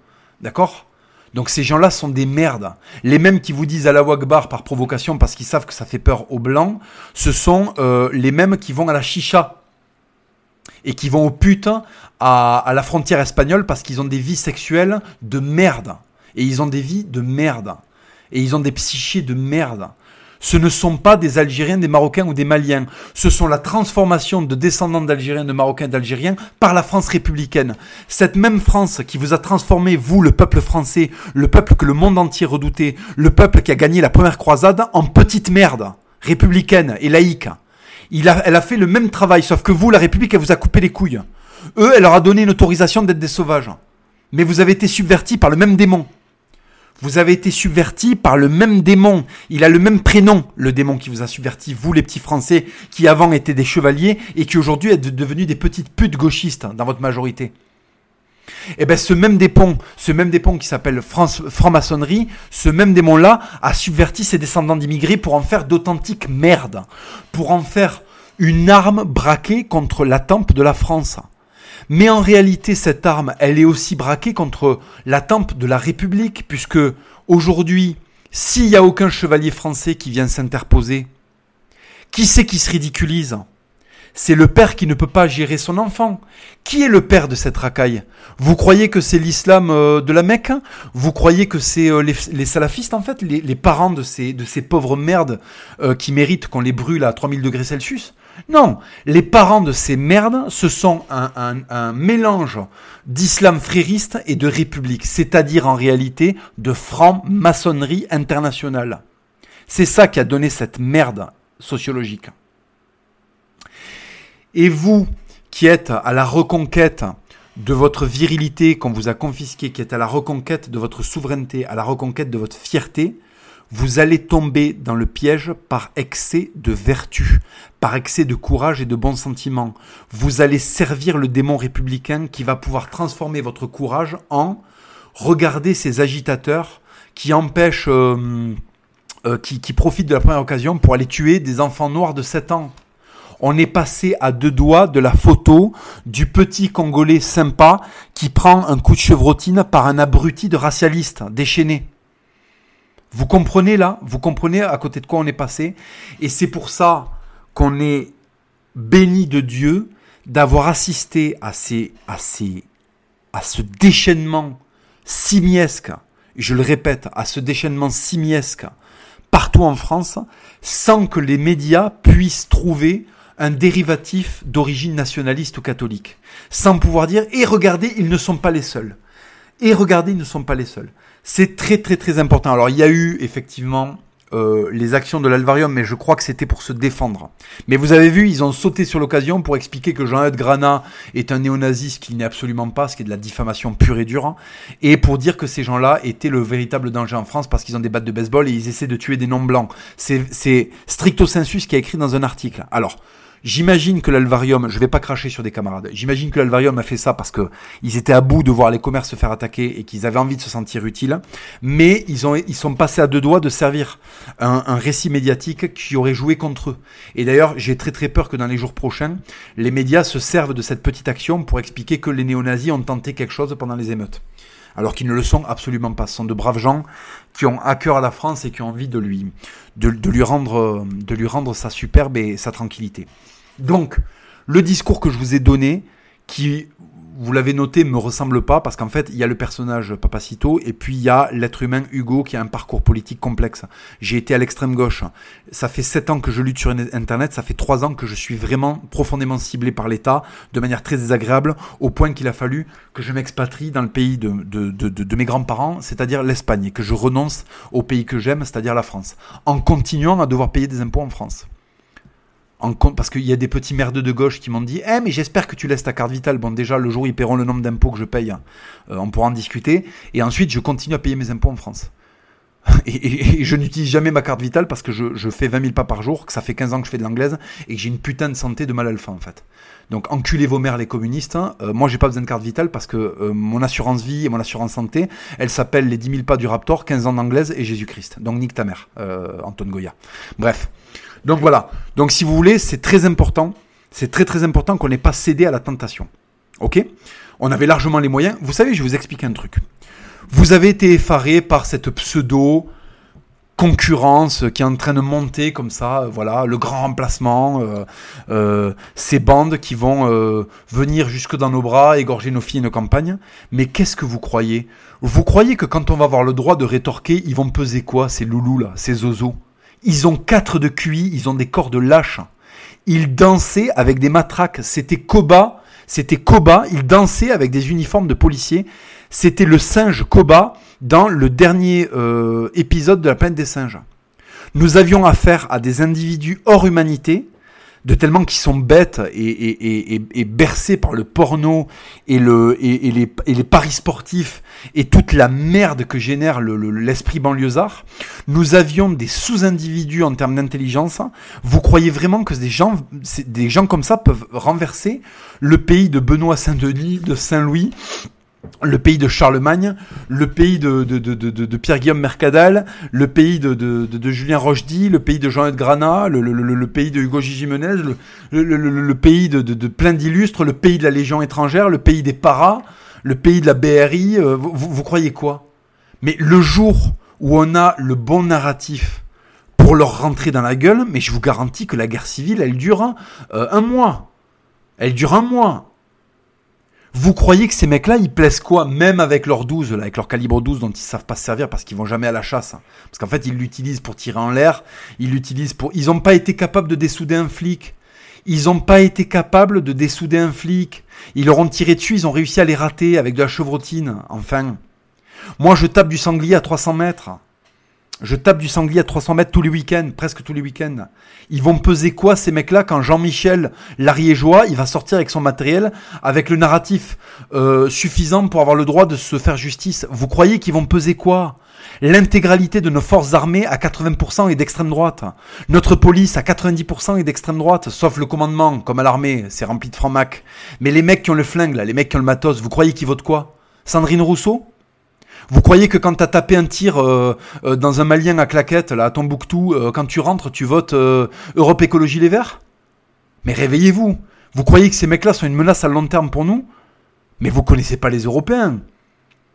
D'accord? Donc ces gens-là sont des merdes. Les mêmes qui vous disent à la Wagbar par provocation parce qu'ils savent que ça fait peur aux blancs, ce sont euh, les mêmes qui vont à la chicha et qui vont au pute à, à la frontière espagnole parce qu'ils ont des vies sexuelles de merde. Et ils ont des vies de merde et ils ont des psychés de merde. Ce ne sont pas des Algériens, des Marocains ou des Maliens. Ce sont la transformation de descendants d'Algériens, de Marocains, d'Algériens par la France républicaine. Cette même France qui vous a transformé, vous, le peuple français, le peuple que le monde entier redoutait, le peuple qui a gagné la première croisade, en petite merde, républicaine et laïque. Elle a fait le même travail, sauf que vous, la République, elle vous a coupé les couilles. Eux, elle leur a donné une autorisation d'être des sauvages. Mais vous avez été subvertis par le même démon. Vous avez été subverti par le même démon. Il a le même prénom, le démon qui vous a subverti, vous les petits Français, qui avant étaient des chevaliers et qui aujourd'hui êtes devenus des petites putes gauchistes dans votre majorité. Eh bien, ce même démon, ce même démon qui s'appelle franc-maçonnerie, ce même démon-là a subverti ses descendants d'immigrés pour en faire d'authentiques merdes, pour en faire une arme braquée contre la tempe de la France. Mais en réalité, cette arme, elle est aussi braquée contre la tempe de la République, puisque aujourd'hui, s'il n'y a aucun chevalier français qui vient s'interposer, qui c'est qui se ridiculise? C'est le père qui ne peut pas gérer son enfant. Qui est le père de cette racaille? Vous croyez que c'est l'islam euh, de la Mecque Vous croyez que c'est euh, les, salafistes en fait, les, parents de ces, de ces pauvres merdes euh, qui méritent qu'on les brûle à 3000 degrés Celsius? Non, les parents de ces merdes, ce sont un, mélange d'islam frériste et de république, c'est-à-dire en réalité de franc-maçonnerie internationale. C'est ça qui a donné cette merde sociologique. Et vous, qui êtes à la reconquête de votre virilité qu'on vous a confisquée, qui êtes à la reconquête de votre souveraineté, à la reconquête de votre fierté, vous allez tomber dans le piège par excès de vertu, par excès de courage et de bons sentiments. Vous allez servir le démon républicain qui va pouvoir transformer votre courage en regarder ces agitateurs qui empêchent, euh, euh, qui, qui profitent de la première occasion pour aller tuer des enfants noirs de 7 ans on est passé à deux doigts de la photo du petit Congolais sympa qui prend un coup de chevrotine par un abruti de racialiste déchaîné. Vous comprenez là? Vous comprenez à côté de quoi on est passé? Et c'est pour ça qu'on est béni de Dieu d'avoir assisté à, ces, à, ces, à ce déchaînement simiesque, je le répète, à ce déchaînement simiesque partout en France, sans que les médias puissent trouver un dérivatif d'origine nationaliste ou catholique, sans pouvoir dire et regardez, ils ne sont pas les seuls. Et regardez, ils ne sont pas les seuls. C'est très très très important. Alors il y a eu effectivement euh, les actions de l'Alvarium, mais je crois que c'était pour se défendre. Mais vous avez vu, ils ont sauté sur l'occasion pour expliquer que Jean-Eudes Grana est un néo-nazi, ce qu'il n'est absolument pas, ce qui est de la diffamation pure et dure, et pour dire que ces gens-là étaient le véritable danger en France parce qu'ils ont des battes de baseball et ils essaient de tuer des noms blancs. C'est stricto sensu ce qui est écrit dans un article. Alors, J'imagine que l'Alvarium, je vais pas cracher sur des camarades, j'imagine que l'Alvarium a fait ça parce que ils étaient à bout de voir les commerces se faire attaquer et qu'ils avaient envie de se sentir utiles, mais ils, ont, ils sont passés à deux doigts de servir un, un récit médiatique qui aurait joué contre eux. Et d'ailleurs, j'ai très très peur que dans les jours prochains, les médias se servent de cette petite action pour expliquer que les néo-nazis ont tenté quelque chose pendant les émeutes alors qu'ils ne le sont absolument pas. Ce sont de braves gens qui ont à cœur la France et qui ont envie de lui, lui, rendre, de lui rendre sa superbe et sa tranquillité. Donc, le discours que je vous ai donné, qui, vous l'avez noté, me ressemble pas, parce qu'en fait, il y a le personnage Papacito, et puis il y a l'être humain Hugo, qui a un parcours politique complexe. J'ai été à l'extrême gauche. Ça fait sept ans que je lutte sur Internet, ça fait trois ans que je suis vraiment profondément ciblé par l'État, de manière très désagréable, au point qu'il a fallu que je m'expatrie dans le pays de, de mes grands-parents, c'est-à-dire l'Espagne, et que je renonce au pays que j'aime, c'est-à-dire la France, en continuant à devoir payer des impôts en France parce qu'il y a des petits merdeux de gauche qui m'ont dit Eh, mais j'espère que tu laisses ta carte vitale. Bon, déjà, le jour où ils paieront le nombre d'impôts que je paye, euh, on pourra en discuter. Et ensuite, je continue à payer mes impôts en France. [laughs] Et, je n'utilise jamais ma carte vitale parce que je, je, fais 20 000 pas par jour, que ça fait 15 ans que je fais de l'anglaise et que j'ai une putain de santé de mal alpha en fait. Donc enculez vos mères les communistes. Hein. Euh, moi j'ai pas besoin de carte vitale parce que euh, mon assurance vie et mon assurance santé, elle s'appelle les 10 000 pas du Raptor, 15 ans d'anglaise et Jésus-Christ. Donc nique ta mère, euh, Anton Goya. Bref. Donc voilà. Donc si vous voulez, c'est très important. C'est très très important qu'on n'ait pas cédé à la tentation. Ok? On avait largement les moyens. Vous savez, je vais vous expliquer un truc. Vous avez été effaré par cette pseudo concurrence qui est en train de monter comme ça, voilà, le grand remplacement, euh, euh, ces bandes qui vont euh, venir jusque dans nos bras, égorger nos filles et nos campagnes. Mais qu'est-ce que vous croyez? Vous croyez que quand on va avoir le droit de rétorquer, ils vont peser quoi, ces loulous là, ces zozos? Ils ont quatre de QI, ils ont des corps de lâches. Ils dansaient avec des matraques. C'était Koba, c'était Koba. Ils dansaient avec des uniformes de policiers. C'était le singe Koba dans le dernier euh, épisode de la planète des singes. Nous avions affaire à des individus hors humanité de tellement qu'ils sont bêtes et, bercés par le porno et, le, et, les, paris sportifs et toute la merde que génère l'esprit banlieusard, nous avions des sous-individus en termes d'intelligence. Vous croyez vraiment que des gens, des gens comme ça peuvent renverser le pays de Benoît Saint-Denis, de Saint-Louis le pays de Charlemagne, le pays de, Pierre-Guillaume Mercadal, le pays de, Julien Rochdy, le pays de Jean-Ed Grana, le, pays de Hugo Gigimenez, le, pays de, plein d'illustres, le pays de la Légion étrangère, le pays des paras, le pays de la BRI. Euh, vous, croyez quoi? Mais le jour où on a le bon narratif pour leur rentrer dans la gueule, mais je vous garantis que la guerre civile, elle dure euh, un mois. Elle dure un mois. Vous croyez que ces mecs-là, ils plaisent quoi Même avec leur 12, là, avec leur calibre 12 dont ils savent pas se servir parce qu'ils vont jamais à la chasse. Parce qu'en fait, ils l'utilisent pour tirer en l'air. Ils l'utilisent pour... Ils n'ont pas été capables de dessouder un flic. Ils n'ont pas été capables de dessouder un flic. Ils leur ont tiré dessus, ils ont réussi à les rater avec de la chevrotine. Enfin. Moi, je tape du sanglier à 300 mètres. Je tape du sanglier à 300 mètres tous les week-ends, presque tous les week-ends. Ils vont peser quoi ces mecs-là quand Jean-Michel Lariégeois, il va sortir avec son matériel, avec le narratif euh, suffisant pour avoir le droit de se faire justice? Vous croyez qu'ils vont peser quoi? L'intégralité de nos forces armées à 80% est d'extrême droite. Notre police à 90% est d'extrême droite, sauf le commandement, comme à l'armée, c'est rempli de francs-mac. Mais les mecs qui ont le flingue, là, les mecs qui ont le matos, vous croyez qu'ils votent quoi? Sandrine Rousseau? Vous croyez que quand t'as tapé un tir euh, euh, dans un Malien à claquette, là, à Tombouctou, euh, quand tu rentres, tu votes Europe Écologie Les Verts? Mais réveillez-vous. Vous croyez que ces mecs-là sont une menace à long terme pour nous? Mais vous connaissez pas les Européens.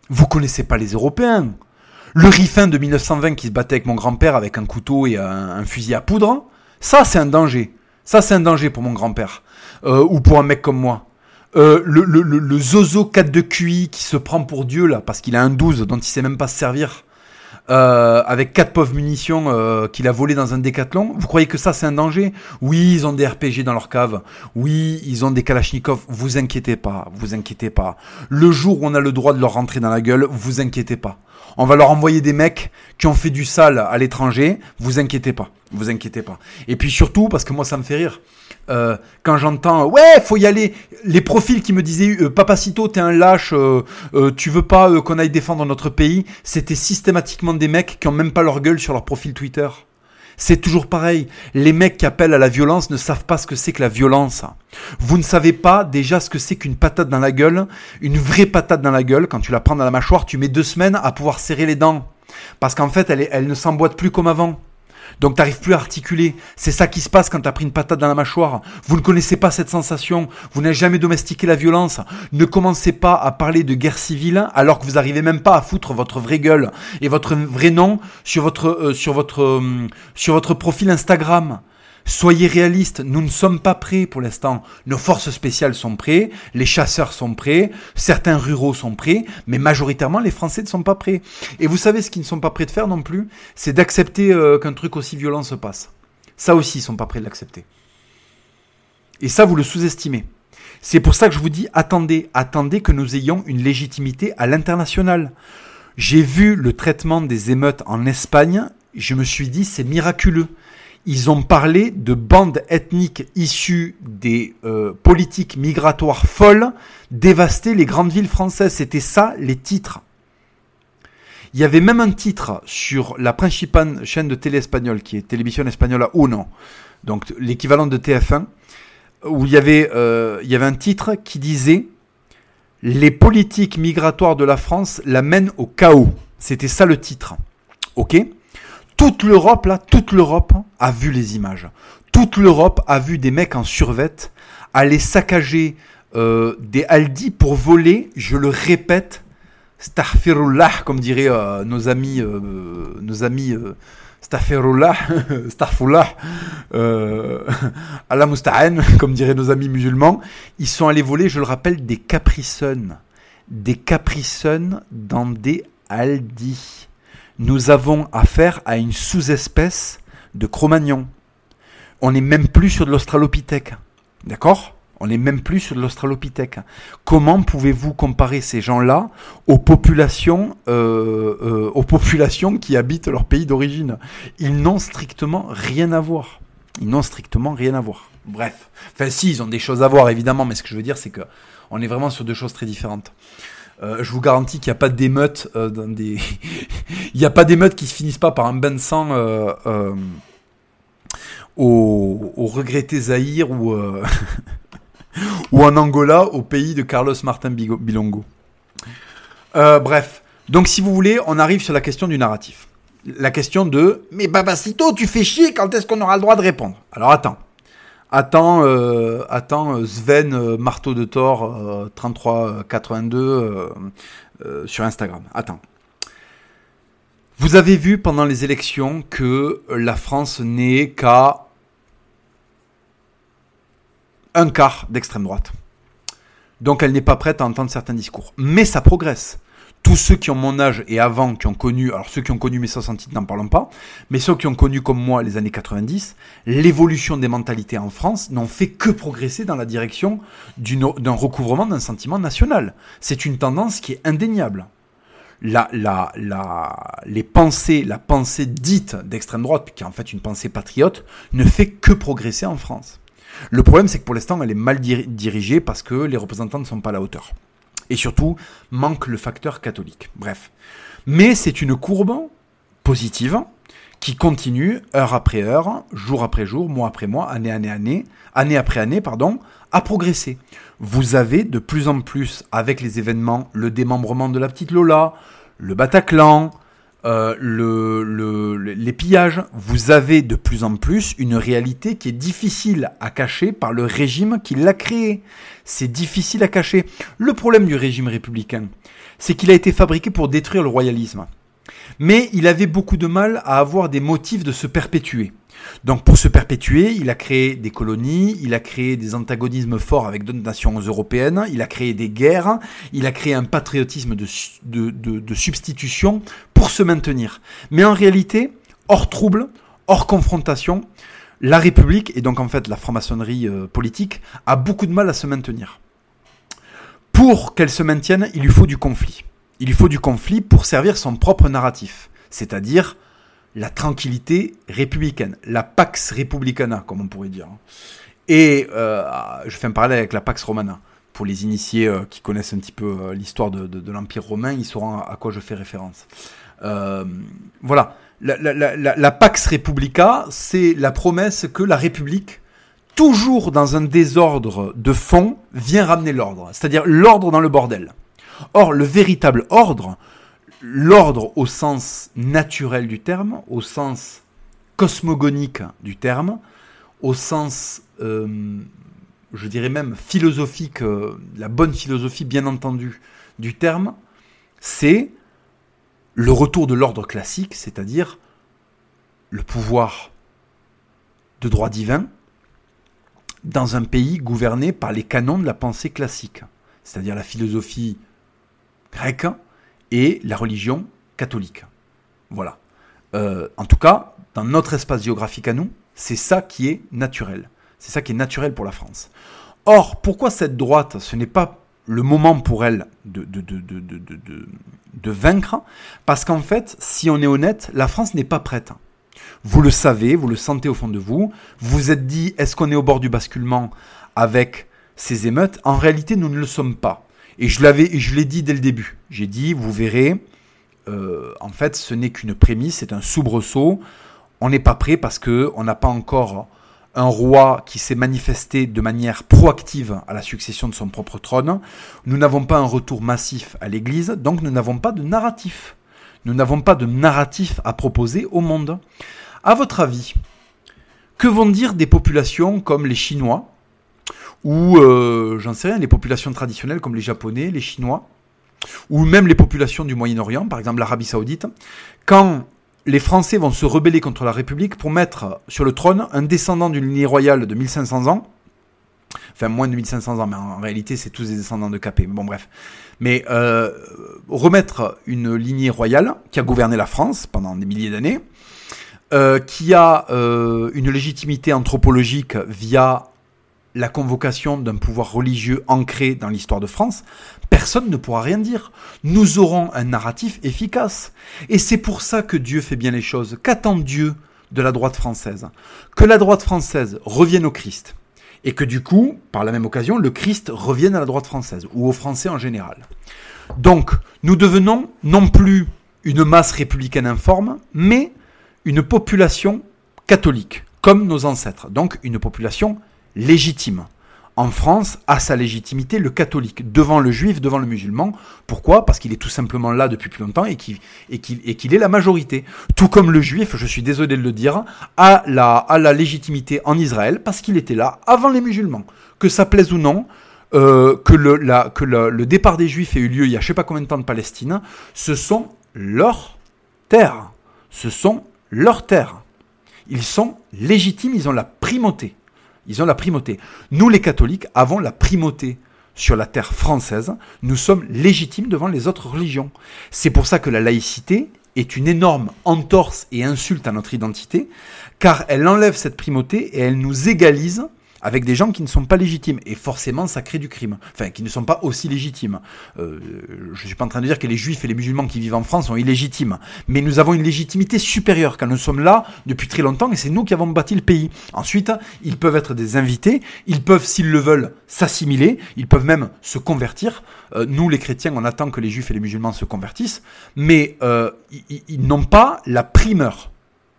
Vous connaissez pas les Européens. Le Riffin de 1920 qui se battait avec mon grand-père avec un couteau et un, fusil à poudre, ça c'est un danger. Ça c'est un danger pour mon grand-père. ou pour un mec comme moi. Euh, le, Zozo 4 de QI qui se prend pour Dieu là, parce qu'il a un 12 dont il sait même pas se servir, euh, avec quatre pauvres munitions euh, qu'il a volé dans un décathlon, vous croyez que ça c'est un danger? Oui, ils ont des RPG dans leur cave. Oui, ils ont des Kalachnikov. Vous inquiétez pas, vous inquiétez pas. Le jour où on a le droit de leur rentrer dans la gueule, vous inquiétez pas. On va leur envoyer des mecs qui ont fait du sale à l'étranger. Vous inquiétez pas, vous inquiétez pas. Et puis surtout, parce que moi ça me fait rire. Euh, quand j'entends ouais faut y aller les profils qui me disaient euh, papacito t'es un lâche euh, euh tu veux pas euh, qu'on aille défendre notre pays? C'était systématiquement des mecs qui ont même pas leur gueule sur leur profil Twitter C'est toujours pareil. Les mecs qui appellent à la violence ne savent pas ce que c'est que la violence. Vous ne savez pas déjà ce que c'est qu'une patate dans la gueule, une vraie patate dans la gueule. Quand tu la prends dans la mâchoire, tu mets deux semaines à pouvoir serrer les dents. Parce qu'en fait, elle, elle ne s'emboîte plus comme avant. Donc t'arrives plus à articuler. C'est ça qui se passe quand t'as pris une patate dans la mâchoire. Vous ne connaissez pas cette sensation. Vous n'avez jamais domestiqué la violence. Ne commencez pas à parler de guerre civile alors que vous n'arrivez même pas à foutre votre vraie gueule et votre vrai nom sur votre euh, sur votre euh, sur votre profil Instagram. Soyez réalistes, nous ne sommes pas prêts pour l'instant. Nos forces spéciales sont prêts, les chasseurs sont prêts, certains ruraux sont prêts, mais majoritairement les Français ne sont pas prêts. Et vous savez ce qu'ils ne sont pas prêts de faire non plus C'est d'accepter euh, qu'un truc aussi violent se passe. Ça aussi, ils sont pas prêts de l'accepter. Et ça, vous le sous-estimez. C'est pour ça que je vous dis, attendez, attendez que nous ayons une légitimité à l'international. J'ai vu le traitement des émeutes en Espagne, je me suis dit, c'est miraculeux ils ont parlé de bandes ethniques issues des euh, politiques migratoires folles dévaster les grandes villes françaises. C'était ça les titres. Il y avait même un titre sur la principale chaîne de télé espagnole, qui est Télévision Española Uno, donc l'équivalent de TF1, où il y avait, euh, il y avait un titre qui disait Les politiques migratoires de la France la mènent au chaos. C'était ça le titre. Ok? Toute l'Europe, là, toute l'Europe a vu les images. Toute l'Europe a vu des mecs en survette aller saccager euh, des Aldi pour voler, je le répète, Starfirullah, comme diraient euh, nos amis, euh, nos amis euh, Starfirullah, Allah [laughs] [laughs] comme diraient nos amis musulmans, ils sont allés voler, je le rappelle, des Capri Des Capri dans des Aldi nous avons affaire à une sous-espèce de Cro-Magnon. On n'est même plus sur de l'Australopithèque. D'accord? On n'est même plus sur de l'Australopithèque. Comment pouvez-vous comparer ces gens-là aux populations, euh, euh, qui habitent leur pays d'origine? Ils n'ont strictement rien à voir. Ils n'ont strictement rien à voir. Bref. Enfin, si, ils ont des choses à voir, évidemment, mais ce que je veux dire, c'est que on est vraiment sur deux choses très différentes. Euh, je vous garantis qu'il n'y a pas d'émeutes euh, dans des. [laughs] Il n'y a pas qui se finissent pas par un bain de sang euh au, au, regretté Zahir ou, [laughs] ou en Angola, au pays de Carlos Martin Bilongo. bref. Donc, si vous voulez, on arrive sur la question du narratif. La question de Mais Babacito, tu fais chier, quand est-ce qu'on aura le droit de répondre? Alors, attends. Attends, euh, euh, Sven euh, Marteau de Thor 3382 sur Instagram. Attends. Vous avez vu pendant les élections que la France n'est qu'à un quart d'extrême droite. Donc elle n'est pas prête à entendre certains discours. Mais ça progresse tous ceux qui ont mon âge et avant, qui ont connu, alors ceux qui ont connu mes 68 n'en parlons pas, mais ceux qui ont connu comme moi les années 90, l'évolution des mentalités en France n'ont fait que progresser dans la direction d'un recouvrement d'un sentiment national. C'est une tendance qui est indéniable. La, la, la, les pensées, la pensée dite d'extrême droite, qui est en fait une pensée patriote, ne fait que progresser en France. Le problème, c'est que pour l'instant, elle est mal dirigée parce que les représentants ne sont pas à la hauteur et surtout manque le facteur catholique. Bref. Mais c'est une courbe positive qui continue heure après heure, jour après jour, mois après mois, année année année, année après année, pardon, à progresser. Vous avez de plus en plus, avec les événements, le démembrement de la petite Lola, le Bataclan, euh, le, les pillages, vous avez de plus en plus une réalité qui est difficile à cacher par le régime qui l'a créé. C'est difficile à cacher. Le problème du régime républicain, c'est qu'il a été fabriqué pour détruire le royalisme. Mais il avait beaucoup de mal à avoir des motifs de se perpétuer. Donc pour se perpétuer, il a créé des colonies, il a créé des antagonismes forts avec d'autres nations européennes, il a créé des guerres, il a créé un patriotisme de, substitution pour se maintenir. Mais en réalité, hors trouble, hors confrontation, la République, et donc en fait la franc-maçonnerie euh, politique, a beaucoup de mal à se maintenir. Pour qu'elle se maintienne, il lui faut du conflit. Il faut du conflit pour servir son propre narratif, c'est-à-dire la tranquillité républicaine, la Pax Republicana, comme on pourrait dire. Et euh, je fais un parallèle avec la Pax Romana. Pour les initiés euh, qui connaissent un petit peu euh, l'histoire de, l'Empire romain, ils sauront à, quoi je fais référence. Voilà. La, la, la, Pax Republica, c'est la promesse que la République, toujours dans un désordre de fond, vient ramener l'ordre. C'est-à-dire l'ordre dans le bordel. Or, le véritable ordre, l'ordre au sens naturel du terme, au sens cosmogonique du terme, au sens, euh, je dirais même philosophique, euh, la bonne philosophie bien entendu du terme, c'est le retour de l'ordre classique, c'est-à-dire le pouvoir de droit divin dans un pays gouverné par les canons de la pensée classique, c'est-à-dire la philosophie grecque et la religion catholique. Voilà. Euh, en tout cas, dans notre espace géographique à nous, c'est ça qui est naturel. C'est ça qui est naturel pour la France. Or, pourquoi cette droite, ce n'est pas le moment pour elle de, de, de, de vaincre? Parce qu'en fait, si on est honnête, la France n'est pas prête. Vous le savez, vous le sentez au fond de vous. Vous vous êtes dit, est-ce qu'on est au bord du basculement avec ces émeutes? En réalité, nous ne le sommes pas. Et je l'avais, je l'ai dit dès le début. J'ai dit, vous verrez, euh, en fait, ce n'est qu'une prémisse, c'est un soubresaut. On n'est pas prêt parce que on n'a pas encore un roi qui s'est manifesté de manière proactive à la succession de son propre trône. Nous n'avons pas un retour massif à l'Église, donc nous n'avons pas de narratif. Nous n'avons pas de narratif à proposer au monde. À votre avis, que vont dire des populations comme les Chinois, ou euh, j'en sais rien, les populations traditionnelles comme les Japonais, les Chinois, ou même les populations du Moyen-Orient, par exemple l'Arabie Saoudite, quand les Français vont se rebeller contre la République pour mettre sur le trône un descendant d'une lignée royale de 1500 ans, enfin moins de 1500 ans, mais en réalité c'est tous des descendants de Capet, bon bref, mais euh, remettre une lignée royale qui a gouverné la France pendant des milliers d'années, euh, qui a euh, une légitimité anthropologique via la convocation d'un pouvoir religieux ancré dans l'histoire de France, personne ne pourra rien dire. Nous aurons un narratif efficace. Et c'est pour ça que Dieu fait bien les choses. Qu'attend Dieu de la droite française? Que la droite française revienne au Christ. Et que du coup, par la même occasion, le Christ revienne à la droite française, ou aux Français en général. Donc, nous devenons non plus une masse républicaine informe, mais une population catholique, comme nos ancêtres. Donc, une population légitime. En France, a sa légitimité le catholique, devant le juif, devant le musulman. Pourquoi? Parce qu'il est tout simplement là depuis plus longtemps et qu'il est la majorité. Tout comme le juif, je suis désolé de le dire, a la, légitimité en Israël parce qu'il était là avant les musulmans. Que ça plaise ou non, euh, que, le, départ des juifs ait eu lieu il y a je sais pas combien de temps de Palestine, ce sont leurs terres. Ce sont leurs terres. Ils sont légitimes, ils ont la primauté. Ils ont la primauté. Nous, les catholiques, avons la primauté sur la terre française. Nous sommes légitimes devant les autres religions. C'est pour ça que la laïcité est une énorme entorse et insulte à notre identité, car elle enlève cette primauté et elle nous égalise avec des gens qui ne sont pas légitimes. Et forcément, ça crée du crime. Enfin, qui ne sont pas aussi légitimes. Euh, je ne suis pas en train de dire que les juifs et les musulmans qui vivent en France sont illégitimes. Mais nous avons une légitimité supérieure, car nous sommes là depuis très longtemps et c'est nous qui avons bâti le pays. Ensuite, ils peuvent être des invités. Ils peuvent, s'ils le veulent, s'assimiler. Ils peuvent même se convertir. Euh, nous, les chrétiens, on attend que les juifs et les musulmans se convertissent. Mais euh, ils n'ont pas la primeur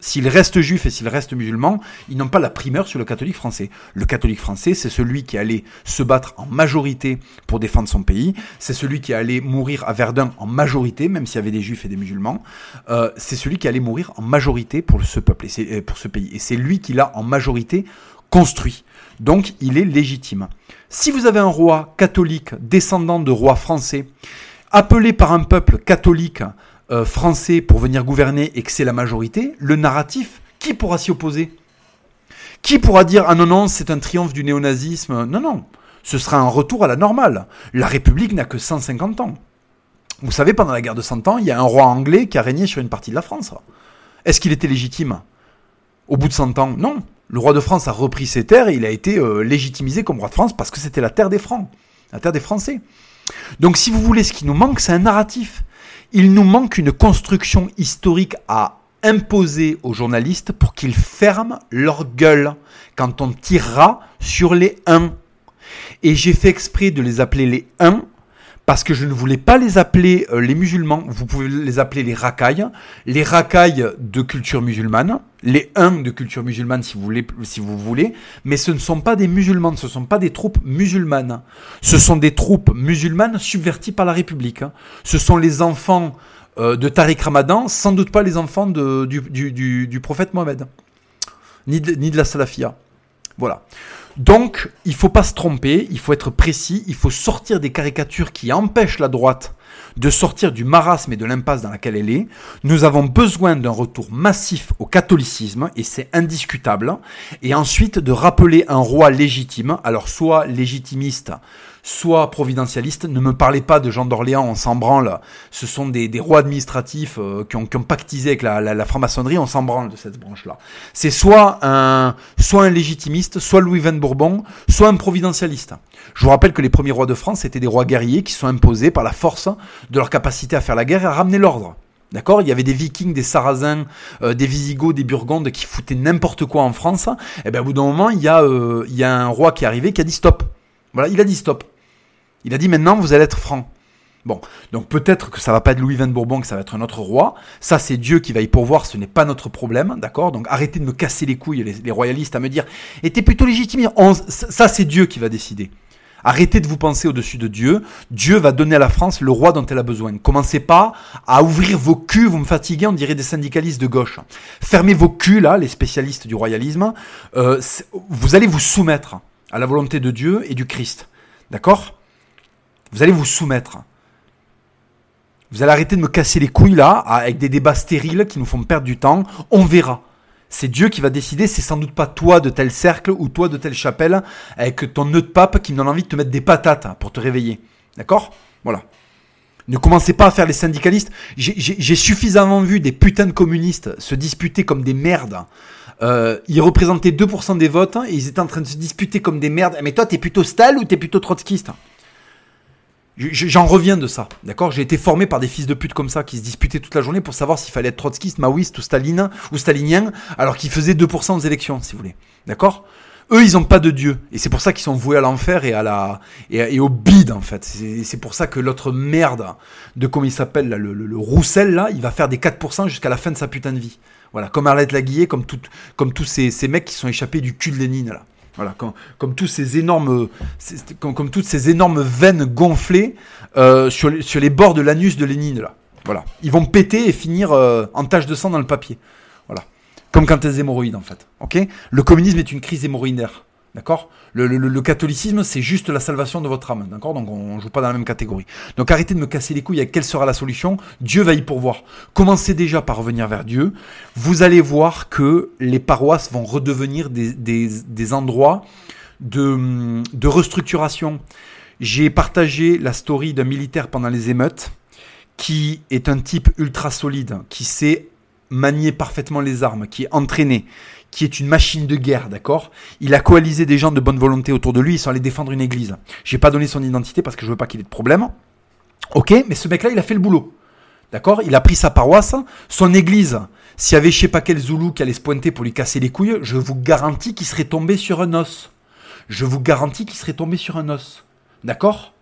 s'ils restent juifs et s'ils restent musulmans, ils n'ont pas la primeur sur le catholique français. Le catholique français, c'est celui qui allait se battre en majorité pour défendre son pays, c'est celui qui allait mourir à Verdun en majorité, même s'il y avait des juifs et des musulmans, euh, c'est celui qui allait mourir en majorité pour ce peuple, et euh, pour ce pays. Et c'est lui qui l'a en majorité construit. Donc il est légitime. Si vous avez un roi catholique descendant de rois français, appelé par un peuple catholique, euh, français pour venir gouverner et que c'est la majorité, le narratif, qui pourra s'y opposer? Qui pourra dire ah non non c'est un triomphe du néonazisme? Non non, ce sera un retour à la normale. La République n'a que 150 ans. Vous savez, pendant la guerre de 100 ans, il y a un roi anglais qui a régné sur une partie de la France. Est-ce qu'il était légitime? Au bout de 100 ans, non. Le roi de France a repris ses terres et il a été euh, légitimisé comme roi de France parce que c'était la terre des Francs, la terre des Français. Donc si vous voulez, ce qui nous manque, c'est un narratif. Il nous manque une construction historique à imposer aux journalistes pour qu'ils ferment leur gueule quand on tirera sur les uns. Et j'ai fait exprès de les appeler les uns parce que je ne voulais pas les appeler euh, les musulmans, vous pouvez les appeler les racailles, les racailles de culture musulmane, les uns de culture musulmane si vous voulez, mais ce ne sont pas des musulmans, ce ne sont pas des troupes musulmanes, ce sont des troupes musulmanes subverties par la République. Hein. Ce sont les enfants euh, de Tariq Ramadan, sans doute pas les enfants du, prophète Mohamed, ni de, ni de la Salafia. Voilà. Donc, il faut pas se tromper, il faut être précis, il faut sortir des caricatures qui empêchent la droite de sortir du marasme et de l'impasse dans laquelle elle est. Nous avons besoin d'un retour massif au catholicisme, et c'est indiscutable, et ensuite de rappeler un roi légitime, alors soit légitimiste, soit providentialiste. Ne me parlez pas de Jean d'Orléans, on s'en branle. Ce sont des, rois administratifs euh, qui, ont, qui, ont, pactisé avec la, la, franc-maçonnerie, on s'en branle de cette branche-là. C'est soit un, soit un légitimiste, soit Louis Van Bourbon, soit un providentialiste. Je vous rappelle que les premiers rois de France étaient des rois guerriers qui sont imposés par la force de leur capacité à faire la guerre et à ramener l'ordre. D'accord? Il y avait des vikings, des sarrasins, euh, des visigoths, des burgondes qui foutaient n'importe quoi en France. Et bien, au bout d'un moment, il y, a, euh, il y a un roi qui est arrivé qui a dit stop. Voilà, il a dit stop. Il a dit maintenant, vous allez être franc. Bon, donc peut-être que ça va pas être Louis Van Bourbon, que ça va être un autre roi. Ça, c'est Dieu qui va y pourvoir, ce n'est pas notre problème, d'accord? Donc arrêtez de me casser les couilles, les, royalistes, à me dire, et t'es plutôt légitime. ça, c'est Dieu qui va décider. Arrêtez de vous penser au-dessus de Dieu. Dieu va donner à la France le roi dont elle a besoin. Commencez pas à ouvrir vos culs, vous me fatiguez, on dirait des syndicalistes de gauche. Fermez vos culs, là, les spécialistes du royalisme. Euh, vous allez vous soumettre à la volonté de Dieu et du Christ. D'accord? Vous allez vous soumettre. Vous allez arrêter de me casser les couilles là, avec des débats stériles qui nous font perdre du temps. On verra. C'est Dieu qui va décider, c'est sans doute pas toi de tel cercle ou toi de telle chapelle avec ton nœud de pape qui me donne envie de te mettre des patates pour te réveiller. D'accord? Voilà. Ne commencez pas à faire les syndicalistes. J'ai suffisamment vu des putains de communistes se disputer comme des merdes. Euh, ils représentaient 2% des votes et ils étaient en train de se disputer comme des merdes. Mais toi, t'es plutôt Stal ou t'es plutôt trotskiste? J'en reviens de ça, d'accord? J'ai été formé par des fils de pute comme ça qui se disputaient toute la journée pour savoir s'il fallait être trotskiste, maoïste ou stalinien ou stalinien, alors qu'ils faisaient 2% aux élections, si vous voulez, d'accord? Eux, ils n'ont pas de Dieu, et c'est pour ça qu'ils sont voués à l'enfer et à la et, au bide en fait. C'est pour ça que l'autre merde de comment il s'appelle le, le, Roussel là, il va faire des 4% jusqu'à la fin de sa putain de vie. Voilà, comme Arlette Laguillet, comme tout, comme tous ces, ces mecs qui sont échappés du cul de Lénine là. Voilà, comme, comme, toutes ces énormes veines gonflées euh, sur, les, bords de l'anus de Lénine là. Voilà, ils vont péter et finir euh, en tache de sang dans le papier. Voilà, comme quand tes hémorroïdes en fait. Le communisme est une crise hémorroïdaire. D'accord? Le, catholicisme, c'est juste la salvation de votre âme. D'accord? Donc on ne joue pas dans la même catégorie. Donc arrêtez de me casser les couilles avec quelle sera la solution? Dieu va y pourvoir. Commencez déjà par revenir vers Dieu. Vous allez voir que les paroisses vont redevenir des, endroits de, de restructuration. J'ai partagé la story d'un militaire pendant les émeutes qui est un type ultra solide, qui sait manier parfaitement les armes, qui est entraîné, qui est une machine de guerre, d'accord? Il a coalisé des gens de bonne volonté autour de lui, ils sont allés défendre une église. J'ai pas donné son identité parce que je veux pas qu'il ait de problème. Ok, mais ce mec-là, il a fait le boulot. D'accord? Il a pris sa paroisse, son église. S'il y avait je sais pas quel Zoulou qui allait se pointer pour lui casser les couilles, je vous garantis qu'il serait tombé sur un os. Je vous garantis qu'il serait tombé sur un os. D'accord?